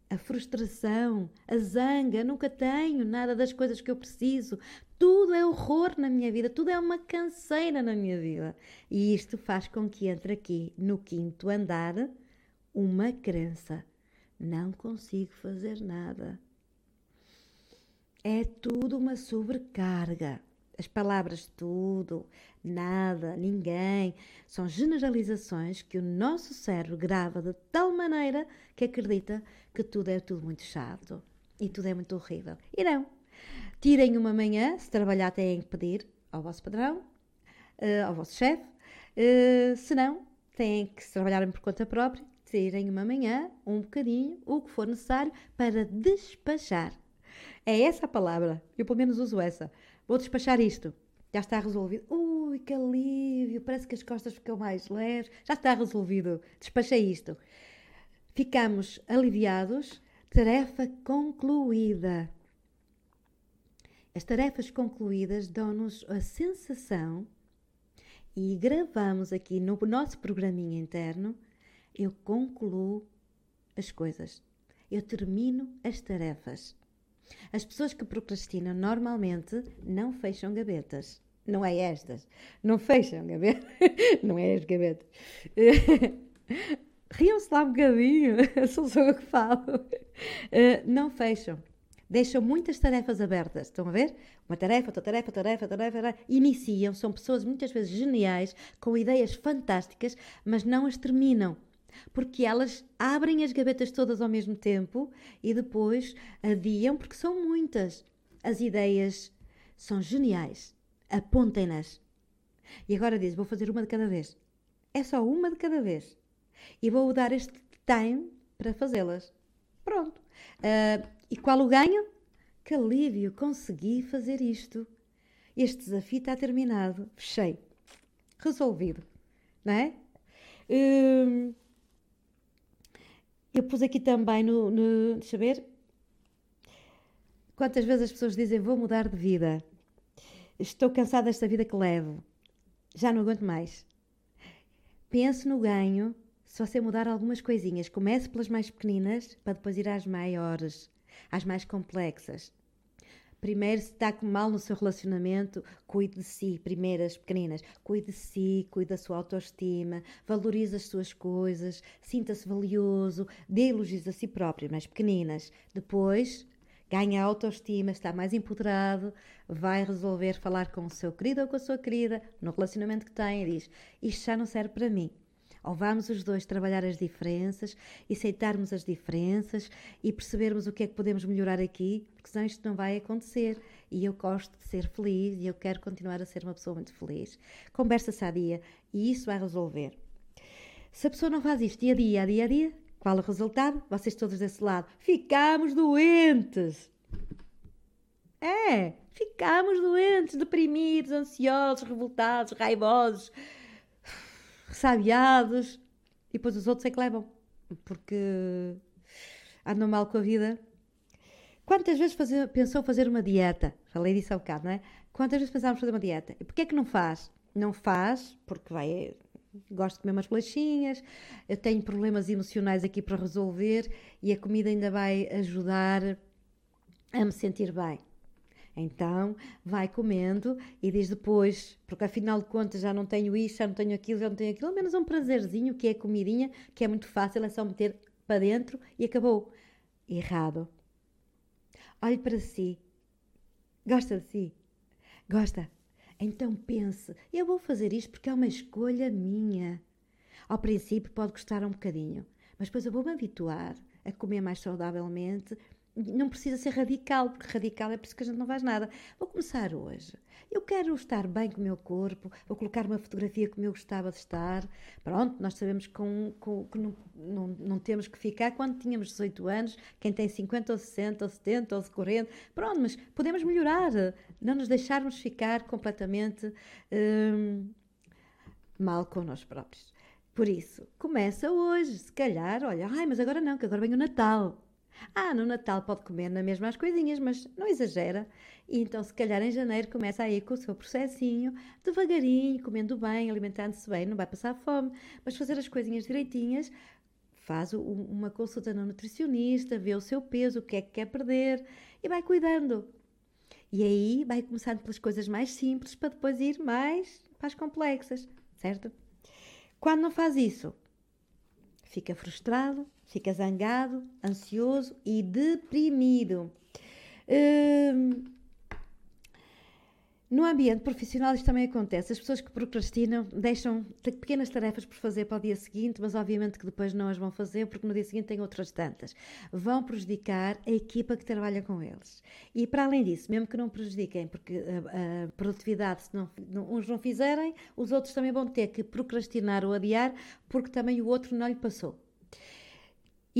a frustração, a zanga. Nunca tenho nada das coisas que eu preciso. Tudo é horror na minha vida, tudo é uma canseira na minha vida. E isto faz com que entre aqui, no quinto andar, uma crença. Não consigo fazer nada. É tudo uma sobrecarga. As palavras tudo, nada, ninguém, são generalizações que o nosso cérebro grava de tal maneira que acredita que tudo é tudo muito chato e tudo é muito horrível. E não. Tirem uma manhã, se trabalhar têm que pedir ao vosso padrão, uh, ao vosso chefe, uh, se não, têm que se trabalharem por conta própria, tirem uma manhã, um bocadinho, o que for necessário para despachar. É essa a palavra, eu pelo menos uso essa. Vou despachar isto. Já está resolvido. Ui, que alívio! Parece que as costas ficam mais leves. Já está resolvido. Despachei isto. Ficamos aliviados. Tarefa concluída. As tarefas concluídas dão-nos a sensação, e gravamos aqui no nosso programinha interno, eu concluo as coisas. Eu termino as tarefas. As pessoas que procrastinam normalmente não fecham gavetas. Não é estas. Não fecham gavetas. Não é as gavetas. Riam-se lá um bocadinho. Sou só eu que falo. Eh, não fecham. Deixam muitas tarefas abertas. Estão a ver? Uma tarefa, outra tarefa, tarefa, tarefa, tarefa. Iniciam. São pessoas muitas vezes geniais, com ideias fantásticas, mas não as terminam porque elas abrem as gavetas todas ao mesmo tempo e depois adiam, porque são muitas. As ideias são geniais. Apontem-nas. E agora diz: vou fazer uma de cada vez. É só uma de cada vez. E vou dar este time para fazê-las. Pronto. Uh, e qual o ganho? Que alívio, consegui fazer isto. Este desafio está terminado. Fechei. Resolvido. Não é? Uh, eu pus aqui também no, no. Deixa ver. Quantas vezes as pessoas dizem vou mudar de vida? Estou cansada desta vida que levo. Já não aguento mais. Pense no ganho se você mudar algumas coisinhas. Comece pelas mais pequeninas para depois ir às maiores, às mais complexas. Primeiro, se está mal no seu relacionamento, cuide de si. Primeiras pequeninas, cuide de si, cuide da sua autoestima, valorize as suas coisas, sinta-se valioso, dê elogios a si próprio, mais pequeninas. Depois, ganha autoestima, está mais empoderado, vai resolver falar com o seu querido ou com a sua querida, no relacionamento que tem, e diz: Isto já não serve para mim. Ou vamos os dois trabalhar as diferenças, aceitarmos as diferenças e percebermos o que é que podemos melhorar aqui, porque senão isto não vai acontecer. E eu gosto de ser feliz e eu quero continuar a ser uma pessoa muito feliz. Conversa sadia e isso vai resolver. Se a pessoa não faz isto dia a dia, dia a dia, qual o resultado? Vocês todos desse lado. Ficamos doentes. É, ficamos doentes, deprimidos, ansiosos, revoltados, raivosos, ressabiados, e depois os outros é que levam, porque andam mal com a vida. Quantas vezes fazer, pensou fazer uma dieta? Falei disso há um bocado, não é? Quantas vezes pensámos fazer uma dieta? E porquê é que não faz? Não faz porque vai. Gosto de comer umas bolachinhas, eu tenho problemas emocionais aqui para resolver e a comida ainda vai ajudar a me sentir bem. Então vai comendo e diz depois, porque afinal de contas já não tenho isso, já não tenho aquilo, já não tenho aquilo, ao menos um prazerzinho que é comidinha, que é muito fácil, é só meter para dentro e acabou. Errado. Olhe para si. Gosta de si? Gosta? Então pense, eu vou fazer isto porque é uma escolha minha. Ao princípio pode custar um bocadinho, mas depois eu vou-me habituar a comer mais saudavelmente não precisa ser radical, porque radical é por isso que a gente não faz nada. Vou começar hoje. Eu quero estar bem com o meu corpo, vou colocar uma fotografia como eu gostava de estar. Pronto, nós sabemos que, com, que não, não, não, temos que ficar quando tínhamos 18 anos, quem tem 50 ou 60 ou 70 ou 40. Pronto, mas podemos melhorar, não nos deixarmos ficar completamente hum, mal com nós próprios. Por isso, começa hoje, se calhar, olha, ai, mas agora não, que agora vem o Natal. Ah, no Natal pode comer na mesma as coisinhas, mas não exagera. E então, se calhar em janeiro, começa aí com o seu processinho, devagarinho, comendo bem, alimentando-se bem, não vai passar fome, mas fazer as coisinhas direitinhas. Faz uma consulta no nutricionista, vê o seu peso, o que é que quer perder e vai cuidando. E aí vai começando pelas coisas mais simples para depois ir mais para as complexas, certo? Quando não faz isso, fica frustrado, fica zangado, ansioso e deprimido. Hum, no ambiente profissional isto também acontece. As pessoas que procrastinam deixam pequenas tarefas por fazer para o dia seguinte, mas obviamente que depois não as vão fazer porque no dia seguinte têm outras tantas. Vão prejudicar a equipa que trabalha com eles. E para além disso, mesmo que não prejudiquem, porque a, a produtividade, se não, uns não fizerem, os outros também vão ter que procrastinar ou adiar porque também o outro não lhe passou.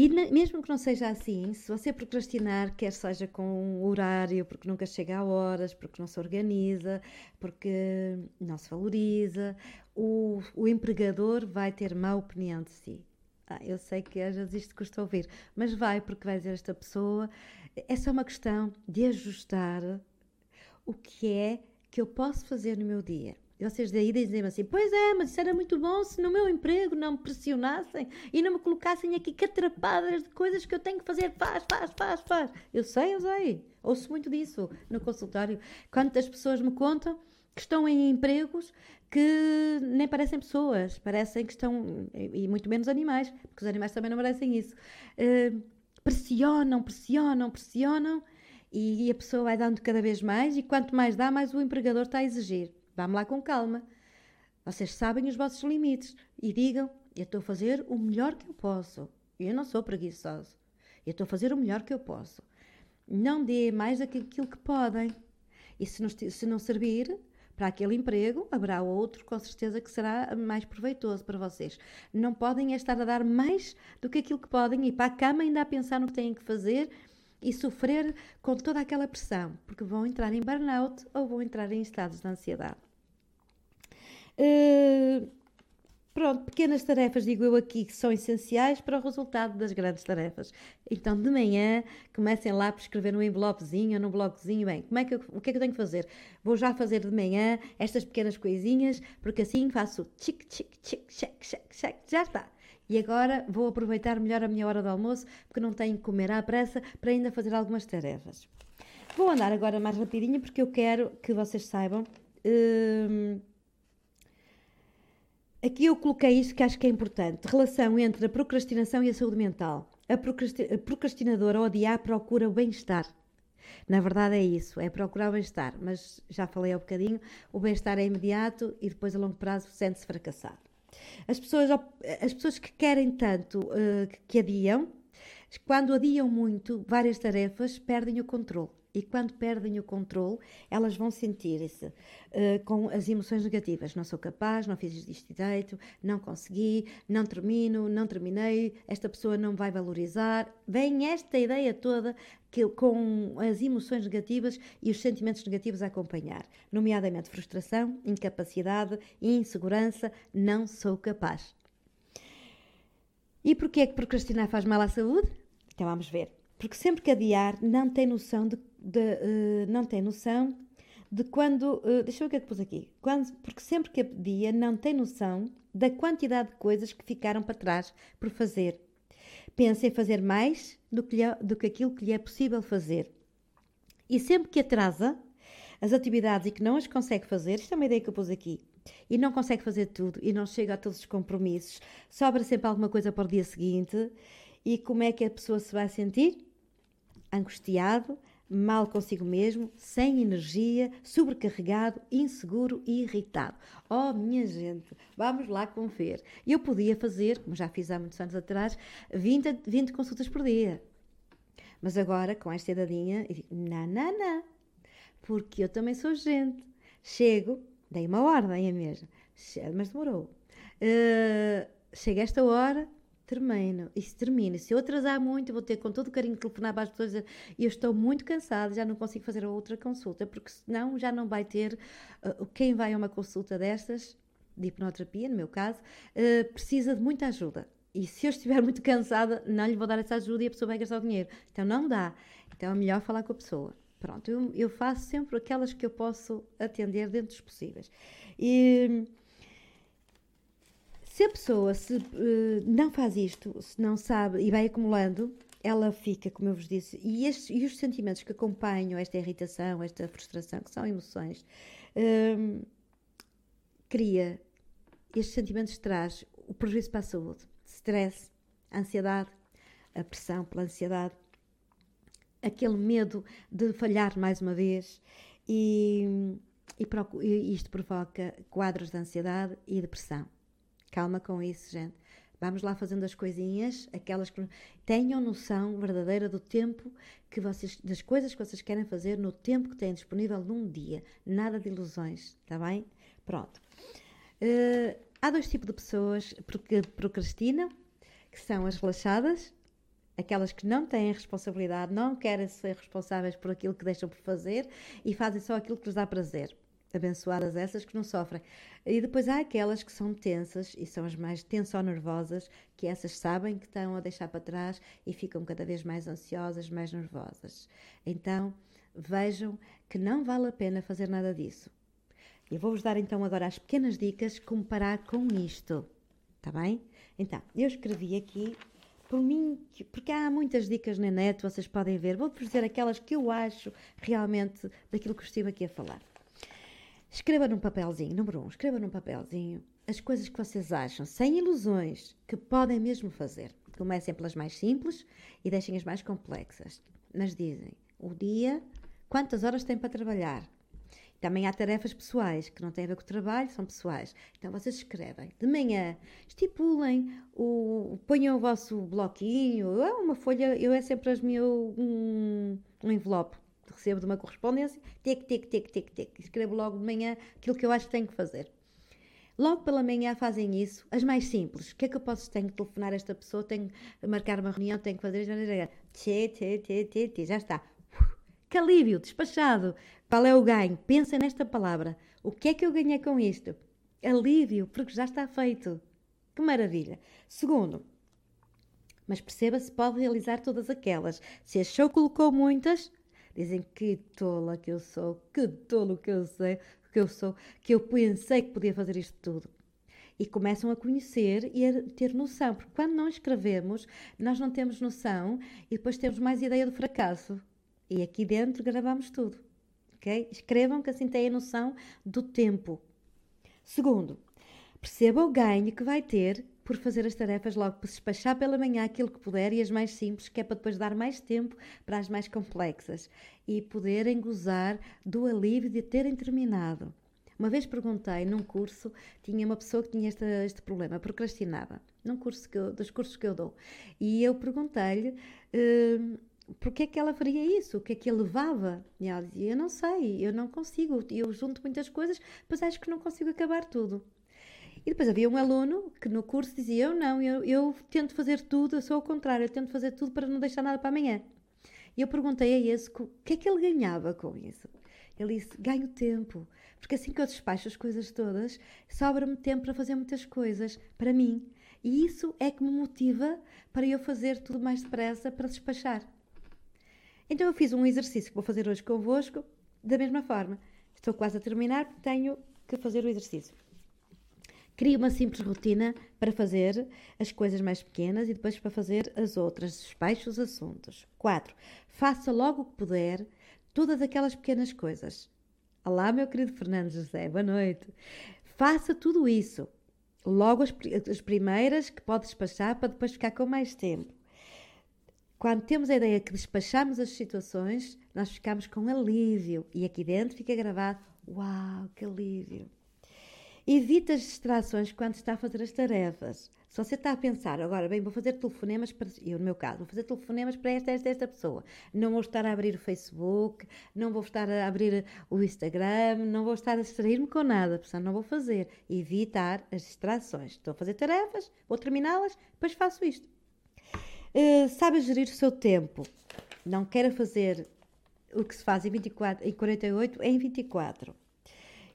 E mesmo que não seja assim, se você procrastinar, quer seja com um horário, porque nunca chega a horas, porque não se organiza, porque não se valoriza, o, o empregador vai ter má opinião de si. Ah, eu sei que às vezes isto custa ouvir, mas vai, porque vai dizer esta pessoa. É só uma questão de ajustar o que é que eu posso fazer no meu dia. Vocês daí dizem assim: Pois é, mas isso era muito bom se no meu emprego não me pressionassem e não me colocassem aqui catrapadas de coisas que eu tenho que fazer. Faz, faz, faz, faz. Eu sei, eu sei. Ouço muito disso no consultório. Quantas pessoas me contam que estão em empregos que nem parecem pessoas, parecem que estão, e muito menos animais, porque os animais também não merecem isso. Uh, pressionam, pressionam, pressionam e a pessoa vai dando cada vez mais, e quanto mais dá, mais o empregador está a exigir. Vamos lá com calma. Vocês sabem os vossos limites e digam: eu estou a fazer o melhor que eu posso. Eu não sou preguiçoso. Eu estou a fazer o melhor que eu posso. Não dê mais aquilo que podem. E se não, se não servir para aquele emprego, haverá outro com certeza que será mais proveitoso para vocês. Não podem é estar a dar mais do que aquilo que podem e para a cama ainda a pensar no que têm que fazer e sofrer com toda aquela pressão, porque vão entrar em burnout ou vão entrar em estados de ansiedade. Uh, pronto, pequenas tarefas, digo eu aqui, que são essenciais para o resultado das grandes tarefas. Então, de manhã, comecem lá por escrever no envelopezinho ou no blogzinho, bem, como é que eu, o que é que eu tenho que fazer? Vou já fazer de manhã estas pequenas coisinhas, porque assim faço tic, tic, tic, check, check, check, já está. E agora vou aproveitar melhor a minha hora de almoço, porque não tenho que comer à pressa para ainda fazer algumas tarefas. Vou andar agora mais rapidinho, porque eu quero que vocês saibam... Hum, Aqui eu coloquei isto que acho que é importante: relação entre a procrastinação e a saúde mental. A, procrasti a procrastinadora odiar procura o bem-estar. Na verdade é isso, é procurar o bem-estar, mas já falei há um bocadinho, o bem-estar é imediato e depois a longo prazo sente-se fracassado. As pessoas, as pessoas que querem tanto uh, que adiam, quando adiam muito várias tarefas, perdem o controle e quando perdem o controle, elas vão sentir-se uh, com as emoções negativas. Não sou capaz, não fiz isto direito, não consegui, não termino, não terminei, esta pessoa não vai valorizar. Vem esta ideia toda que, com as emoções negativas e os sentimentos negativos a acompanhar, nomeadamente frustração, incapacidade, insegurança, não sou capaz. E porquê é que procrastinar faz mal à saúde? Então vamos ver. Porque sempre que adiar, não tem noção de de, uh, não tem noção de quando. Uh, deixa eu ver o que é que pus aqui. Quando, porque sempre que adia, não tem noção da quantidade de coisas que ficaram para trás por fazer. Pensa em fazer mais do que, lhe, do que aquilo que lhe é possível fazer. E sempre que atrasa as atividades e que não as consegue fazer, isto é uma ideia que eu pus aqui, e não consegue fazer tudo e não chega a todos os compromissos, sobra sempre alguma coisa para o dia seguinte. E como é que a pessoa se vai sentir? Angustiado, mal consigo mesmo, sem energia, sobrecarregado, inseguro e irritado. Oh, minha gente, vamos lá confer. Eu podia fazer, como já fiz há muitos anos atrás, 20, 20 consultas por dia. Mas agora, com esta idadinha, eu digo, não, não, não, porque eu também sou gente. Chego, dei uma ordem a mesma, mas demorou. Uh, chega esta hora, termino. Isso termina. Se eu atrasar muito, vou ter com todo o carinho de telefonar para as pessoas e eu estou muito cansada, já não consigo fazer outra consulta, porque senão já não vai ter. Uh, quem vai a uma consulta destas, de hipnoterapia, no meu caso, uh, precisa de muita ajuda. E se eu estiver muito cansada, não lhe vou dar essa ajuda e a pessoa vai gastar o dinheiro. Então não dá. Então é melhor falar com a pessoa. Pronto, eu, eu faço sempre aquelas que eu posso atender dentro dos possíveis. E se a pessoa se, uh, não faz isto, se não sabe e vai acumulando, ela fica, como eu vos disse, e, estes, e os sentimentos que acompanham esta irritação, esta frustração, que são emoções, uh, cria, estes sentimentos traz o prejuízo para a saúde, stress, ansiedade, a pressão pela ansiedade, aquele medo de falhar mais uma vez e e isto provoca quadros de ansiedade e depressão. Calma com isso, gente. Vamos lá fazendo as coisinhas, aquelas que tenham noção verdadeira do tempo que vocês, das coisas que vocês querem fazer no tempo que têm disponível num dia. Nada de ilusões, está bem? Pronto. Uh, há dois tipos de pessoas que procrastinam, que são as relaxadas, aquelas que não têm responsabilidade, não querem ser responsáveis por aquilo que deixam por fazer e fazem só aquilo que lhes dá prazer abençoadas essas que não sofrem. E depois há aquelas que são tensas e são as mais tenso-nervosas, que essas sabem que estão a deixar para trás e ficam cada vez mais ansiosas, mais nervosas. Então vejam que não vale a pena fazer nada disso. Eu vou-vos dar então agora as pequenas dicas como parar com isto. Está bem? Então, eu escrevi aqui por mim, porque há muitas dicas na net, vocês podem ver. Vou-vos dizer aquelas que eu acho realmente daquilo que estive aqui a falar. Escreva num papelzinho, número um, escreva num papelzinho as coisas que vocês acham, sem ilusões, que podem mesmo fazer. Comecem pelas mais simples e deixem as mais complexas. Mas dizem o dia, quantas horas têm para trabalhar. Também há tarefas pessoais que não têm a ver com o trabalho, são pessoais. Então vocês escrevem de manhã, estipulem, o, ponham o vosso bloquinho, uma folha, eu é sempre as meu um, um envelope recebo de uma correspondência, tic, tic, tic, tic, tic. Escrevo logo de manhã aquilo que eu acho que tenho que fazer. Logo pela manhã fazem isso, as mais simples. O que é que eu posso? Tenho que telefonar a esta pessoa, tenho que marcar uma reunião, tenho que fazer. Tchê, tchê, tchê, tchê, tchê, já está. Que alívio, despachado. Qual é o ganho? Pensa nesta palavra. O que é que eu ganhei com isto? Alívio, porque já está feito. Que maravilha. Segundo, mas perceba se pode realizar todas aquelas. Se achou que colocou muitas, Dizem que tola que eu sou, que tolo que eu sei, que eu sou, que eu pensei que podia fazer isto tudo. E começam a conhecer e a ter noção, porque quando não escrevemos, nós não temos noção e depois temos mais ideia do fracasso. E aqui dentro gravamos tudo. ok? Escrevam que assim têm a noção do tempo. Segundo, perceba o ganho que vai ter por fazer as tarefas logo, por despachar pela manhã aquilo que puder e as mais simples, que é para depois dar mais tempo para as mais complexas e poderem gozar do alívio de terem terminado. Uma vez perguntei num curso, tinha uma pessoa que tinha este, este problema, procrastinava, num curso eu, dos cursos que eu dou, e eu perguntei-lhe. Uh, porque é que ela faria isso? O que é que a levava? E ela dizia: Eu não sei, eu não consigo, eu junto muitas coisas, mas acho que não consigo acabar tudo. E depois havia um aluno que no curso dizia: Eu não, eu, eu tento fazer tudo, eu sou ao contrário, eu tento fazer tudo para não deixar nada para amanhã. E eu perguntei a esse o que é que ele ganhava com isso. Ele disse: Ganho tempo, porque assim que eu despacho as coisas todas, sobra-me tempo para fazer muitas coisas para mim. E isso é que me motiva para eu fazer tudo mais depressa para despachar. Então eu fiz um exercício que vou fazer hoje convosco, da mesma forma. Estou quase a terminar, tenho que fazer o exercício. Crie uma simples rotina para fazer as coisas mais pequenas e depois para fazer as outras. Despeche os assuntos. 4. Faça logo o que puder todas aquelas pequenas coisas. Olá, meu querido Fernando José, boa noite. Faça tudo isso. Logo as, as primeiras que pode despachar para depois ficar com mais tempo. Quando temos a ideia que despachamos as situações, nós ficamos com alívio. E aqui dentro fica gravado: Uau, que alívio! Evita as distrações quando está a fazer as tarefas. Se você está a pensar, agora, bem, vou fazer telefonemas para. Eu, no meu caso, vou fazer telefonemas para esta, esta, esta pessoa. Não vou estar a abrir o Facebook, não vou estar a abrir o Instagram, não vou estar a distrair-me com nada, portanto, não vou fazer. Evitar as distrações. Estou a fazer tarefas, vou terminá-las, depois faço isto. Uh, sabe gerir o seu tempo. Não quero fazer o que se faz em, 24, em 48 em 24.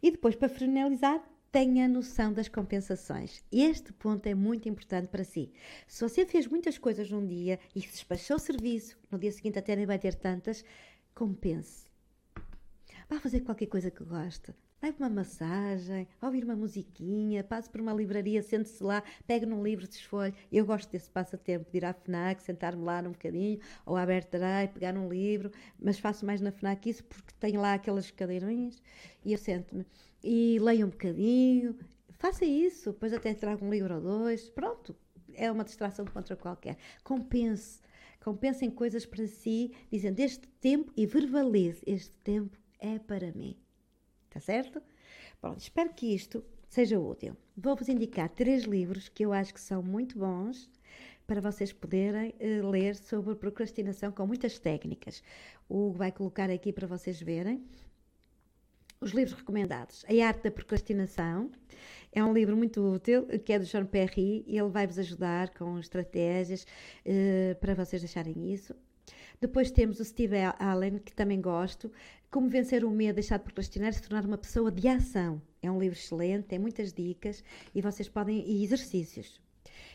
E depois, para finalizar, tenha noção das compensações. Este ponto é muito importante para si. Se você fez muitas coisas num dia e despachou o serviço, no dia seguinte até nem vai ter tantas, compense. Vá fazer qualquer coisa que goste. Leve uma massagem, ouvir uma musiquinha, passe por uma livraria, sente-se lá, pegue num livro, desfolhe. Eu gosto desse passatempo, de ir à FNAC, sentar-me lá num bocadinho, ou à Bertrand, pegar num livro, mas faço mais na FNAC isso porque tenho lá aquelas cadeirinhas e eu sento-me e leia um bocadinho, faça isso, depois até traga um livro ou dois, pronto, é uma distração contra qualquer. Compense, compense em coisas para si, dizendo este tempo e verbalize, este tempo é para mim. Tá certo? Pronto, espero que isto seja útil. Vou-vos indicar três livros que eu acho que são muito bons para vocês poderem uh, ler sobre procrastinação com muitas técnicas. O Hugo vai colocar aqui para vocês verem os livros recomendados. A Arte da Procrastinação é um livro muito útil, que é do John Perry, e ele vai-vos ajudar com estratégias uh, para vocês deixarem isso. Depois temos o Steve Allen, que também gosto, Como Vencer o Medo, Deixar de Procrastinar e Se Tornar uma Pessoa de Ação. É um livro excelente, tem muitas dicas e vocês podem. e exercícios.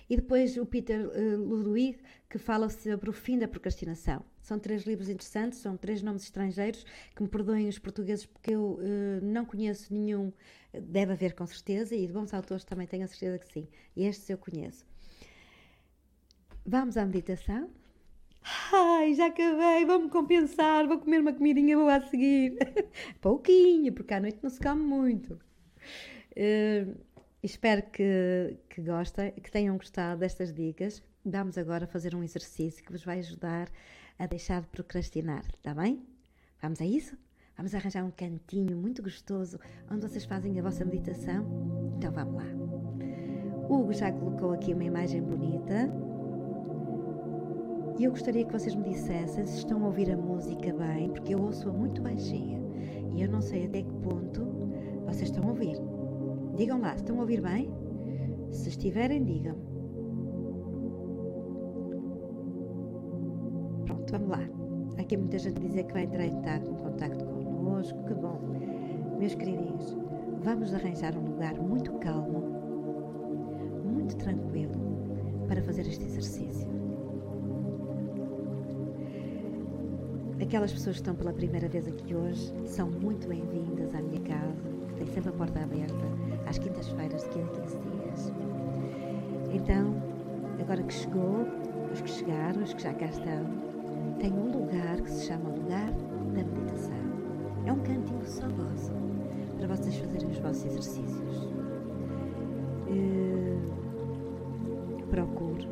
E depois o Peter uh, Ludwig, que fala sobre o fim da procrastinação. São três livros interessantes, são três nomes estrangeiros, que me perdoem os portugueses porque eu uh, não conheço nenhum, deve haver com certeza, e de bons autores também tenho a certeza que sim. Estes eu conheço. Vamos à meditação? Ai, já acabei, vou-me compensar, vou comer uma comidinha boa a seguir. Pouquinho, porque à noite não se come muito. Uh, espero que, que gostem, que tenham gostado destas dicas. Vamos agora fazer um exercício que vos vai ajudar a deixar de procrastinar, está bem? Vamos a isso? Vamos arranjar um cantinho muito gostoso onde vocês fazem a vossa meditação? Então vamos lá. O Hugo já colocou aqui uma imagem bonita e eu gostaria que vocês me dissessem se estão a ouvir a música bem, porque eu ouço-a muito baixinha e eu não sei até que ponto vocês estão a ouvir. Digam lá, estão a ouvir bem? Se estiverem, digam. Pronto, vamos lá. Aqui muita gente dizer que vai entrar em contato connosco. Que bom. Meus queridinhos, vamos arranjar um lugar muito calmo, muito tranquilo para fazer este exercício. Aquelas pessoas que estão pela primeira vez aqui hoje são muito bem-vindas à minha casa, que tem sempre a porta aberta, às quintas-feiras de 15 a 15 dias. Então, agora que chegou, os que chegaram, os que já cá estão, tem um lugar que se chama Lugar da Meditação. É um cantinho só vosso, para vocês fazerem os vossos exercícios. Uh, procure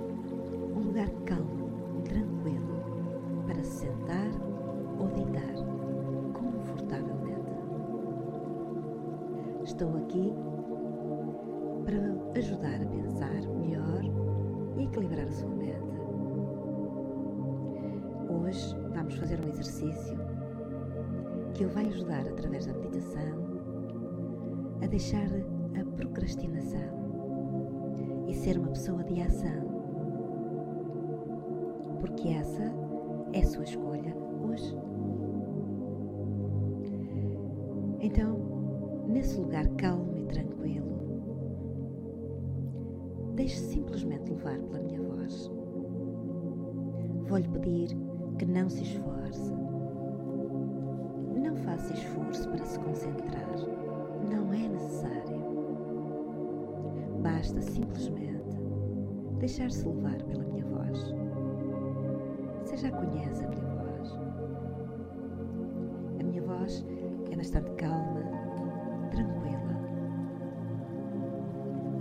um lugar calmo, tranquilo, para se sentar ou deitar confortavelmente. Estou aqui exercício que o vai ajudar através da meditação a deixar a procrastinação e ser uma pessoa de ação. Porque essa é a sua escolha hoje. Então, nesse lugar calmo e tranquilo, deixe simplesmente levar pela minha voz. Vou-lhe pedir que não se esforce. Faça esforço para se concentrar. Não é necessário. Basta simplesmente deixar-se levar pela minha voz. Você já conhece a minha voz. A minha voz é bastante calma, tranquila.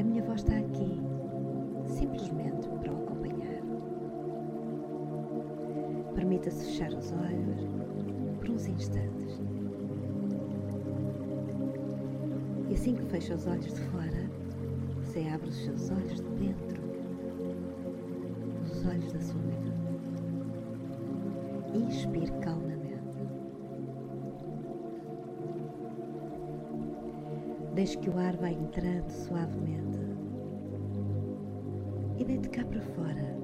A minha voz está aqui simplesmente para o acompanhar. Permita-se fechar os olhos por uns instantes. Assim que fecha os olhos de fora, você abre os seus olhos de dentro, os olhos da sua mente. Inspire calmamente. Deixe que o ar vá entrando suavemente e deite cá para fora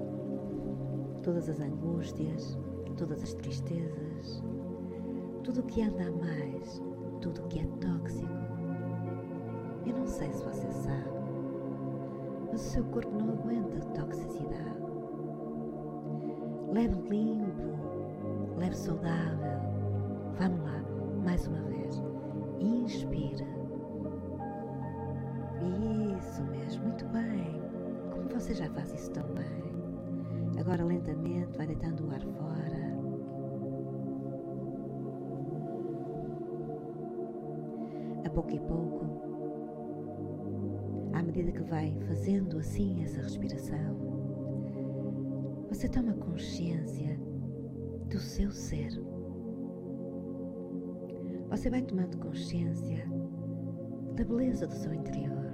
todas as angústias, todas as tristezas, tudo o que anda a mais, tudo o que é tóxico. Sei se você sabe, mas o seu corpo não aguenta toxicidade. Leve limpo, leve saudável. Vamos lá, mais uma vez. Inspira. Isso mesmo, muito bem. Como você já faz isso tão bem. Agora lentamente vai deitando o ar fora. A pouco e pouco, medida que vai fazendo assim essa respiração, você toma consciência do seu ser. você vai tomando consciência da beleza do seu interior.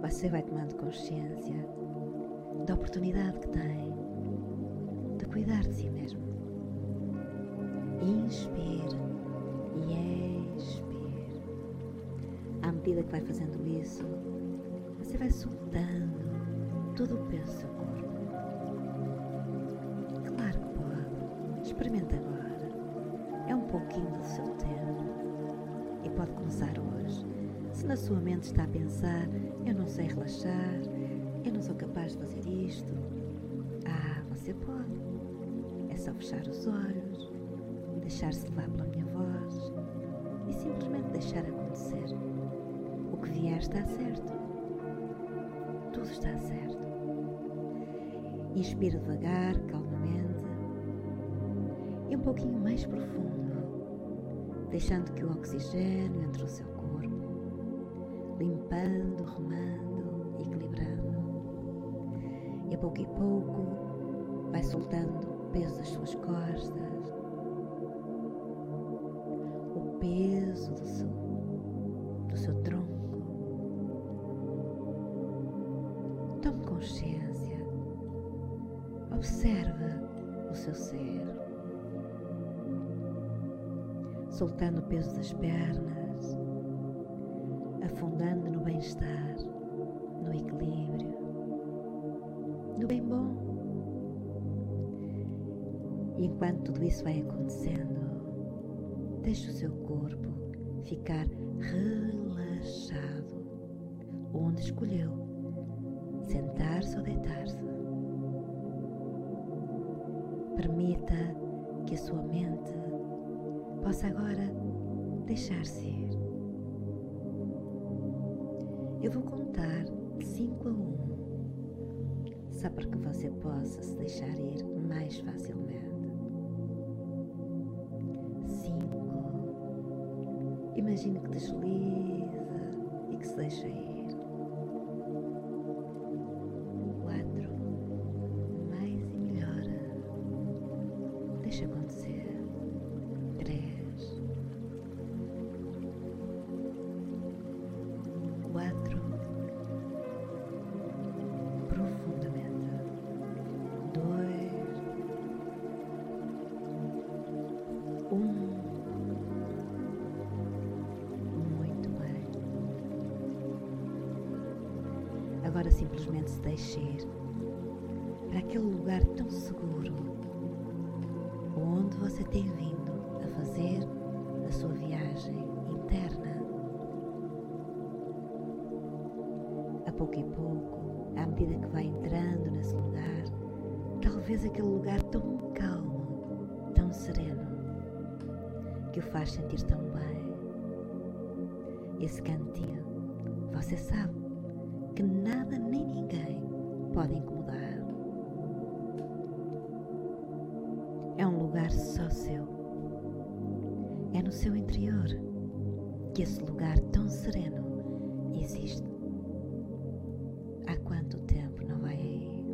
Você vai tomando consciência da oportunidade que tem de cuidar de si mesmo. Inspire e expire. Medida que vai fazendo isso, você vai soltando todo o peso do seu corpo. Claro que pode. Experimenta agora. É um pouquinho do seu tempo. E pode começar hoje. Se na sua mente está a pensar, eu não sei relaxar, eu não sou capaz de fazer isto. Ah, você pode. É só fechar os olhos, deixar-se levar pela minha voz e simplesmente deixar acontecer. O que vier está certo. Tudo está certo. Inspira devagar, calmamente e um pouquinho mais profundo, deixando que o oxigênio entre o seu corpo, limpando, remando, equilibrando. E a pouco e pouco vai soltando o peso das suas costas, o peso do seu, observa o seu ser, soltando o peso das pernas, afundando no bem-estar, no equilíbrio, no bem bom. E enquanto tudo isso vai acontecendo, deixe o seu corpo ficar relaxado, onde escolheu, sentar-se ou deitar-se. Permita que a sua mente possa agora deixar-se ir. Eu vou contar de 5 a 1, um, só para que você possa se deixar ir mais facilmente. 5. Imagine que desliza e que se deixa ir. Agora simplesmente se deixe ir para aquele lugar tão seguro onde você tem vindo a fazer a sua viagem interna. A pouco e pouco, à medida que vai entrando nesse lugar, talvez aquele lugar tão calmo, tão sereno, que o faz sentir tão bem. Esse cantinho, você sabe pode incomodar. É um lugar só seu. É no seu interior que esse lugar tão sereno existe. Há quanto tempo não vai aí?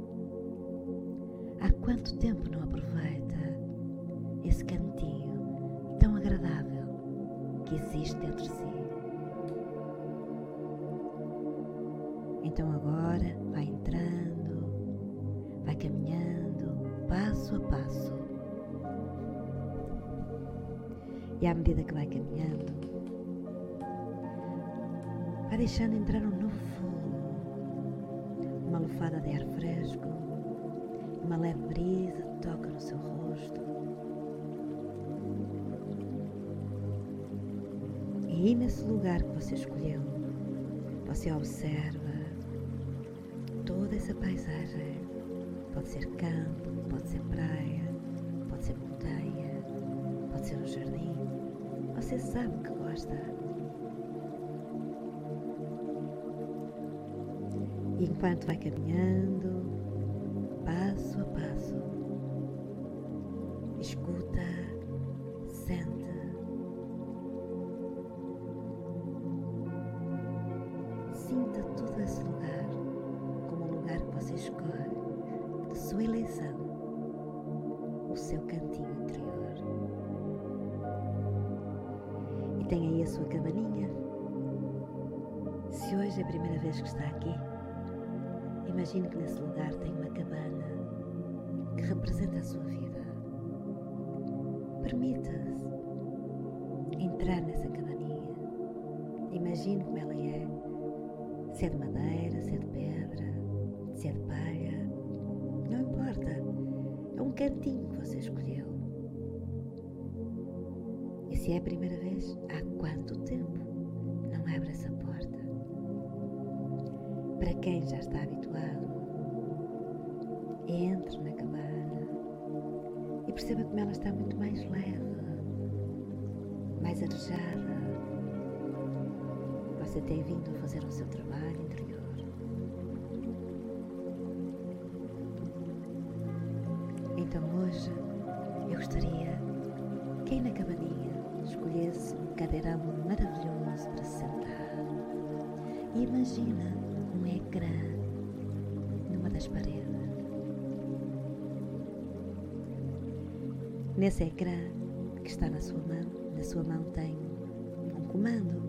Há quanto tempo não aproveita esse cantinho tão agradável que existe dentro de si? Então agora vai entrando, vai caminhando passo a passo. E à medida que vai caminhando, vai deixando entrar um novo fogo, uma lufada de ar fresco, uma leve brisa toca no seu rosto. E aí nesse lugar que você escolheu, você observa toda essa paisagem. Pode ser campo, pode ser praia, pode ser montanha, pode ser um jardim. Você sabe que gosta. E enquanto vai caminhando, imagine que nesse lugar tem uma cabana que representa a sua vida. Permita-se entrar nessa cabaninha. Imagine como ela é. Se é de madeira, se é de pedra, se é de palha. Não importa. É um cantinho que você escolheu. E se é a primeira vez, há quanto tempo não abre essa porta? Para quem já está habituado, entre na cabana e perceba como ela está muito mais leve, mais arejada. Você tem vindo a fazer o seu trabalho interior. Nesse ecrã que está na sua mão, na sua mão tem um comando.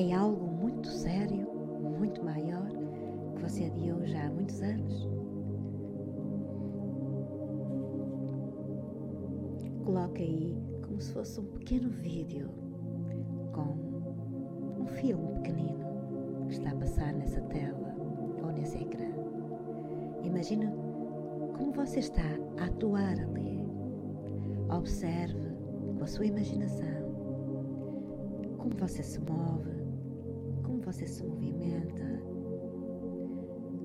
É algo muito sério, muito maior, que você adiou já há muitos anos? Coloque aí como se fosse um pequeno vídeo com um filme pequenino que está a passar nessa tela ou nesse ecrã. Imagina como você está a atuar ali. Observe com a sua imaginação como você se move, você se movimenta,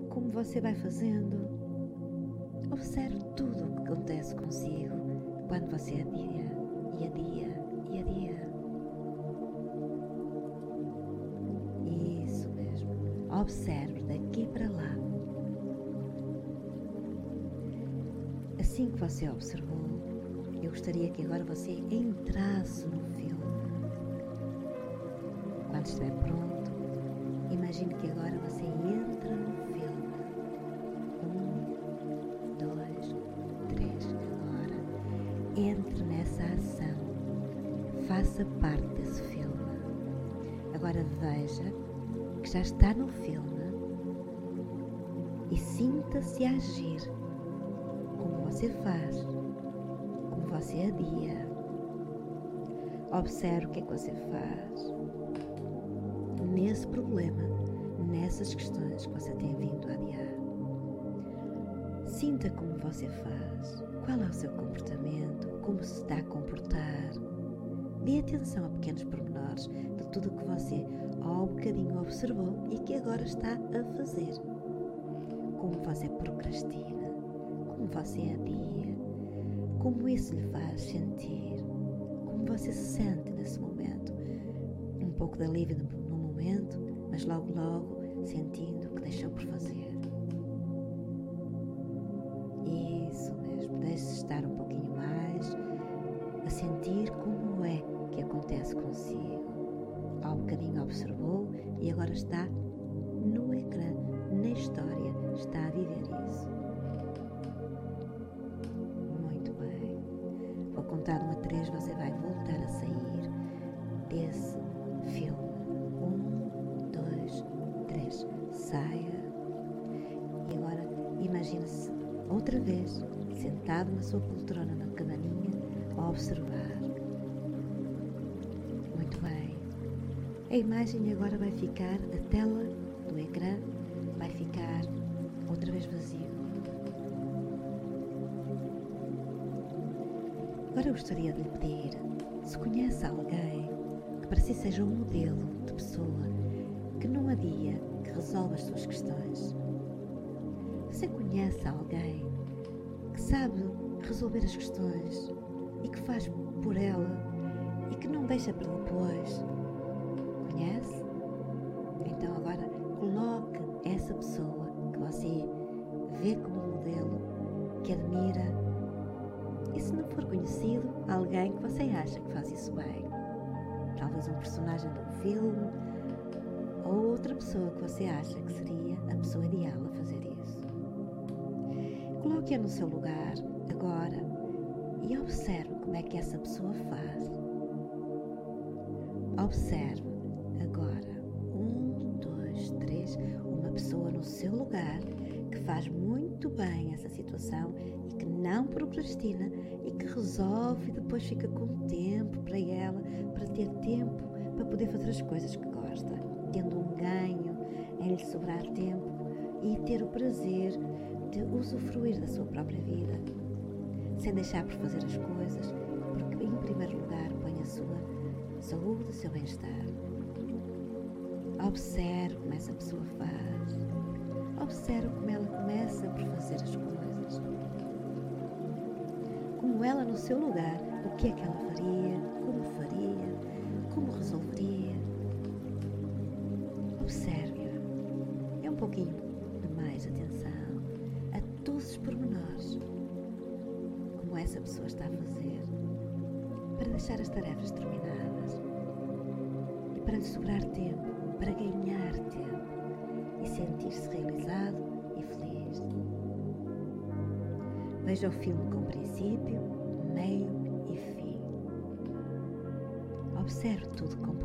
como você vai fazendo. Observe tudo o que acontece consigo quando você adia e adia e adia. Isso mesmo. Observe daqui para lá. Assim que você observou, eu gostaria que agora você entrasse no filme. Quando estiver pronto, imagine que agora você entra no filme. Um, dois, três. Agora, entre nessa ação. Faça parte desse filme. Agora veja que já está no filme e sinta-se agir como você faz, como você adia. Observe o que é que você faz nesse problema, nessas questões que você tem vindo a adiar. Sinta como você faz, qual é o seu comportamento, como se está a comportar. Dê atenção a pequenos pormenores de tudo o que você ao bocadinho observou e que agora está a fazer. Como você procrastina, como você adia, como isso lhe faz sentir, como você se sente nesse momento. Um pouco de alívio no momento, mas logo, logo sentindo que deixou por fazer. Isso mesmo, deixe-se estar um pouquinho mais a sentir como é que acontece consigo. Há um bocadinho observou e agora está no ecrã, na história, está a viver isso. Muito bem. Vou contar uma três, você vai voltar sentado na sua poltrona na cabaninha a observar. Muito bem. A imagem agora vai ficar, a tela do ecrã vai ficar outra vez vazio. eu gostaria de lhe pedir se conhece alguém que para si seja um modelo de pessoa que não adia, que resolve as suas questões. Você conhece alguém sabe resolver as questões e que faz por ela e que não deixa para depois? Conhece? Então agora coloque essa pessoa que você vê como modelo, que admira, e se não for conhecido, alguém que você acha que faz isso bem. Talvez um personagem de um filme ou outra pessoa que você acha que seria a pessoa ideal a fazer. Coloque-a no seu lugar agora e observe como é que essa pessoa faz. Observe agora um, dois, três, uma pessoa no seu lugar que faz muito bem essa situação e que não procrastina e que resolve e depois fica com tempo para ela, para ter tempo para poder fazer as coisas que gosta, tendo um ganho em lhe sobrar tempo e ter o prazer de usufruir da sua própria vida, sem deixar por fazer as coisas, porque em primeiro lugar põe a sua saúde, o seu bem-estar. Observe como essa pessoa faz. Observe como ela começa por fazer as coisas. Como ela, no seu lugar, o que é que ela faria, como faria, como resolveria. Observe-a. É um pouquinho essa pessoa está a fazer para deixar as tarefas terminadas e para lhe sobrar tempo, para ganhar tempo e sentir-se realizado e feliz. Veja o filme com princípio, meio e fim. Observe tudo com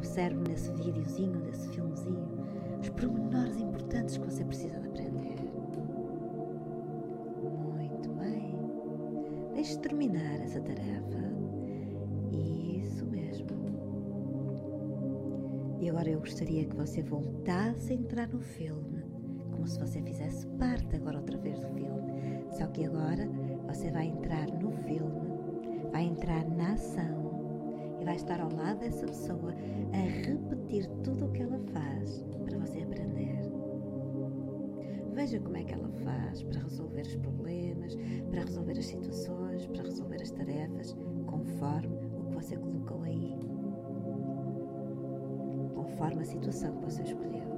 Observe nesse videozinho, nesse filmezinho, os pormenores importantes que você precisa de aprender. Muito bem. Deixe terminar essa tarefa. Isso mesmo. E agora eu gostaria que você voltasse a entrar no filme, como se você fizesse parte agora outra vez do filme. Só que agora você vai entrar no filme, vai entrar na ação vai estar ao lado dessa pessoa a repetir tudo o que ela faz para você aprender. Veja como é que ela faz para resolver os problemas, para resolver as situações, para resolver as tarefas, conforme o que você colocou aí. Conforme a situação que você escolheu.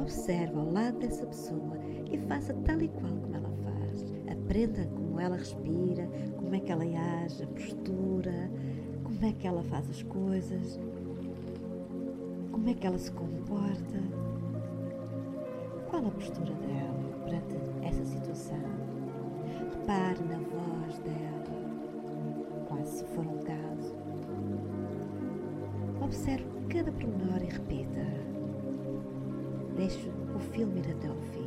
Observe ao lado dessa pessoa e faça tal e qual como ela faz. Aprenda como ela respira, como é que ela age, a postura, como é que ela faz as coisas, como é que ela se comporta, qual a postura dela perante essa situação. Repare na voz dela, quase se for um caso. Observe cada pormenor e repita. Deixe o filme ir até ao fim.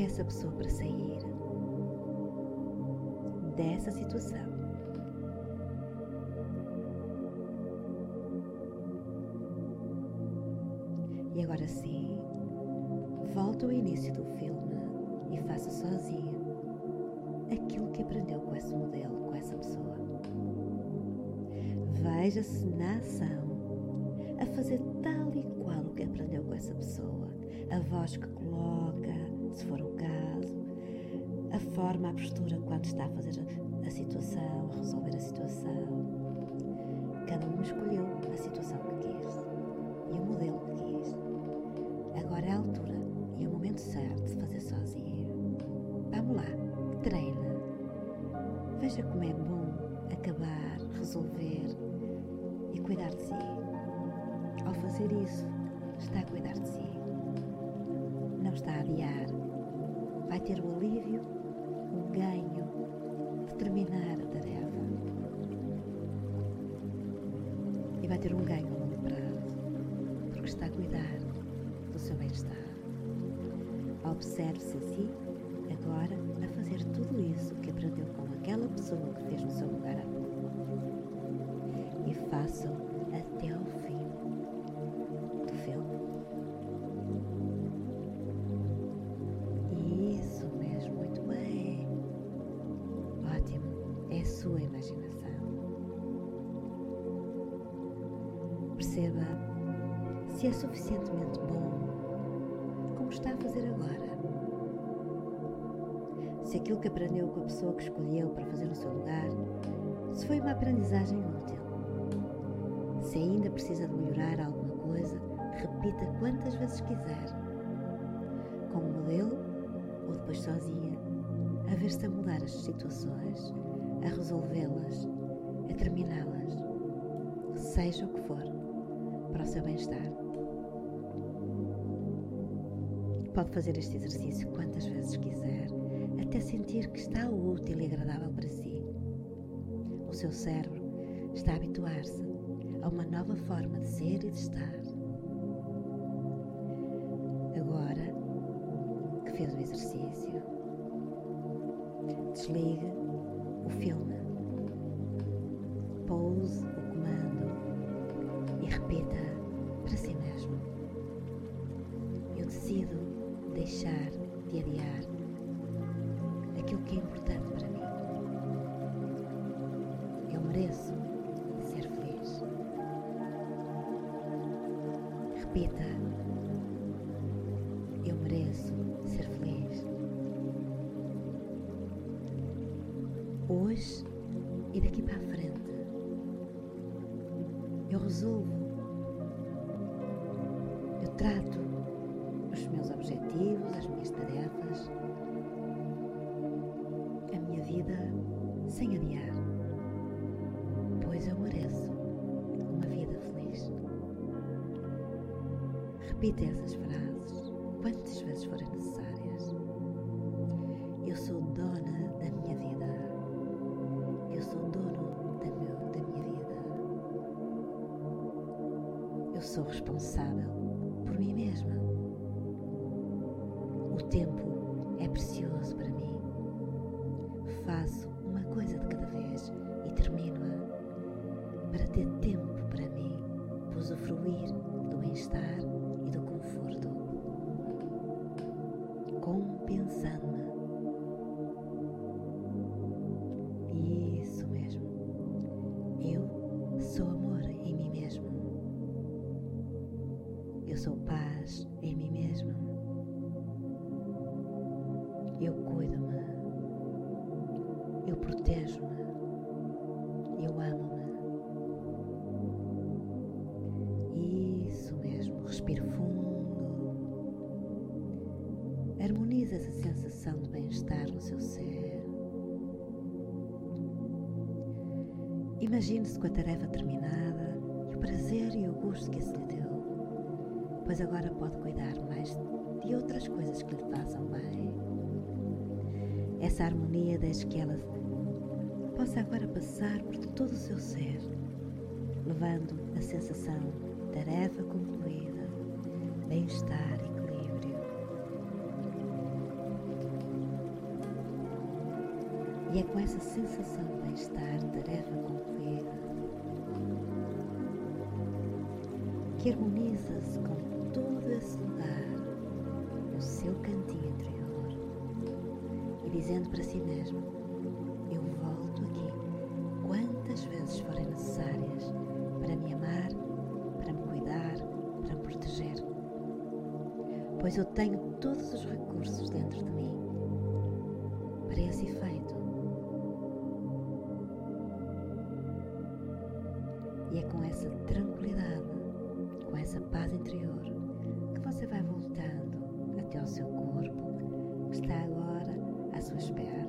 A essa pessoa para sair dessa situação. E agora sim, volta ao início do filme e faça sozinho aquilo que aprendeu com esse modelo, com essa pessoa. Veja-se na ação, a fazer tal e qual o que aprendeu com essa pessoa, a voz que coloca, se for o caso, a forma, a postura quando está a fazer a situação, a resolver a situação. Cada um escolheu a situação que quis e o modelo que quis. Agora é a altura e o momento certo de fazer sozinho. Vamos lá, treina. Veja como é bom acabar, resolver e cuidar de si. Ao fazer isso, está a cuidar de si. Não está a adiar. Vai ter o alívio, o ganho de terminar a tarefa. E vai ter um ganho a longo prazo, porque está a cuidar do seu bem-estar. Observe-se a si agora a fazer tudo isso que aprendeu com aquela pessoa que fez no seu lugar há pouco. E faça-o se é suficientemente bom como está a fazer agora. Se aquilo que aprendeu com a pessoa que escolheu para fazer no seu lugar, se foi uma aprendizagem útil. Se ainda precisa de melhorar alguma coisa, repita quantas vezes quiser. Com o modelo ou depois sozinha, a ver-se a mudar as situações, a resolvê-las, a terminá-las, seja o que for, para o seu bem-estar. Pode fazer este exercício quantas vezes quiser, até sentir que está útil e agradável para si. O seu cérebro está a habituar-se a uma nova forma de ser e de estar. Agora que fez o exercício, desligue o filme, pouse Repita. Eu mereço ser feliz. Hoje e daqui para a frente. Eu resolvo. Eu trato os meus objetivos, as minhas tarefas, a minha vida sem adiar, Repita essas frases quantas vezes forem necessárias. Eu sou dona da minha vida. Eu sou dono da, meu, da minha vida. Eu sou responsável por mim mesma. Imagine-se com a tarefa terminada e o prazer e o gosto que isso lhe deu, pois agora pode cuidar mais de outras coisas que lhe façam bem. Essa harmonia deixe que ela possa agora passar por todo o seu ser, levando a sensação de tarefa concluída, bem-estar e equilíbrio. E é com essa sensação de bem-estar, tarefa concluída, que harmoniza-se com todo esse lugar no seu cantinho interior e dizendo para si mesmo: Eu volto aqui quantas vezes forem necessárias para me amar, para me cuidar, para me proteger. Pois eu tenho todos os recursos dentro de mim para esse efeito. E é com essa tranquilidade, com essa paz interior, que você vai voltando até ao seu corpo, que está agora à sua espera.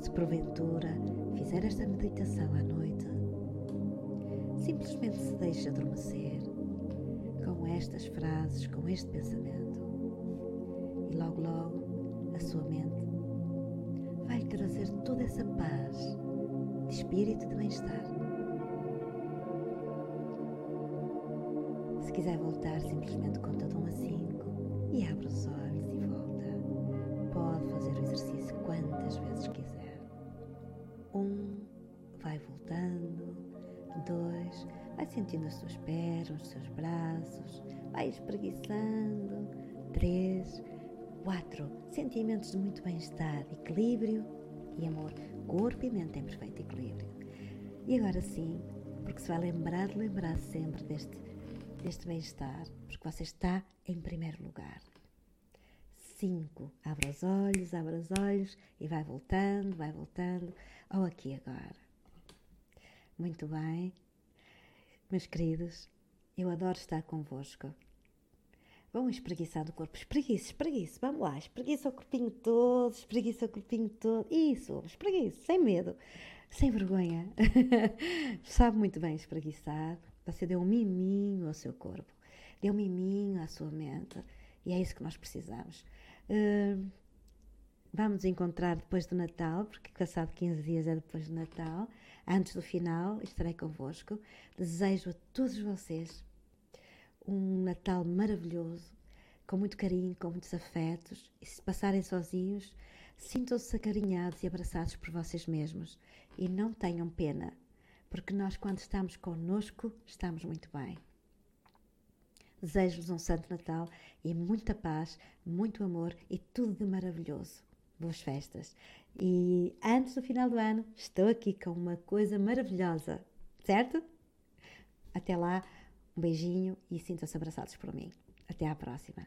Se porventura fizer esta meditação à noite, simplesmente se deixe adormecer com estas frases, com este pensamento. E logo, logo, a sua mente vai trazer toda essa paz espírito de bem-estar. Se quiser voltar, simplesmente conta de 1 a 5 e abre os olhos e volta. Pode fazer o exercício quantas vezes quiser. Um, vai voltando. Dois, vai sentindo as suas pernas, os seus braços, vai espreguiçando. Três, quatro, sentimentos de muito bem-estar, equilíbrio e amor, corpo e mente em perfeito equilíbrio. E agora sim, porque se vai lembrar lembrar sempre deste, deste bem-estar, porque você está em primeiro lugar. Cinco, abra os olhos, abra os olhos e vai voltando, vai voltando ao aqui agora. Muito bem, meus queridos, eu adoro estar convosco. Vão espreguiçar o corpo, espreguiça, espreguiça, vamos lá, espreguiça o corpinho todo, espreguiça o corpinho todo, isso, espreguiça, sem medo, sem vergonha. Sabe muito bem espreguiçar, você deu um miminho ao seu corpo, deu um miminho à sua mente, e é isso que nós precisamos. Uh, vamos encontrar depois do Natal, porque passado 15 dias é depois do Natal, antes do final, estarei convosco. Desejo a todos vocês um Natal maravilhoso, com muito carinho, com muitos afetos, e se passarem sozinhos, sintam-se acarinhados e abraçados por vocês mesmos e não tenham pena, porque nós, quando estamos conosco, estamos muito bem. Desejo-vos um Santo Natal e muita paz, muito amor e tudo de maravilhoso. Boas festas. E antes do final do ano, estou aqui com uma coisa maravilhosa, certo? Até lá. Um beijinho e sintam-se abraçados por mim. Até à próxima.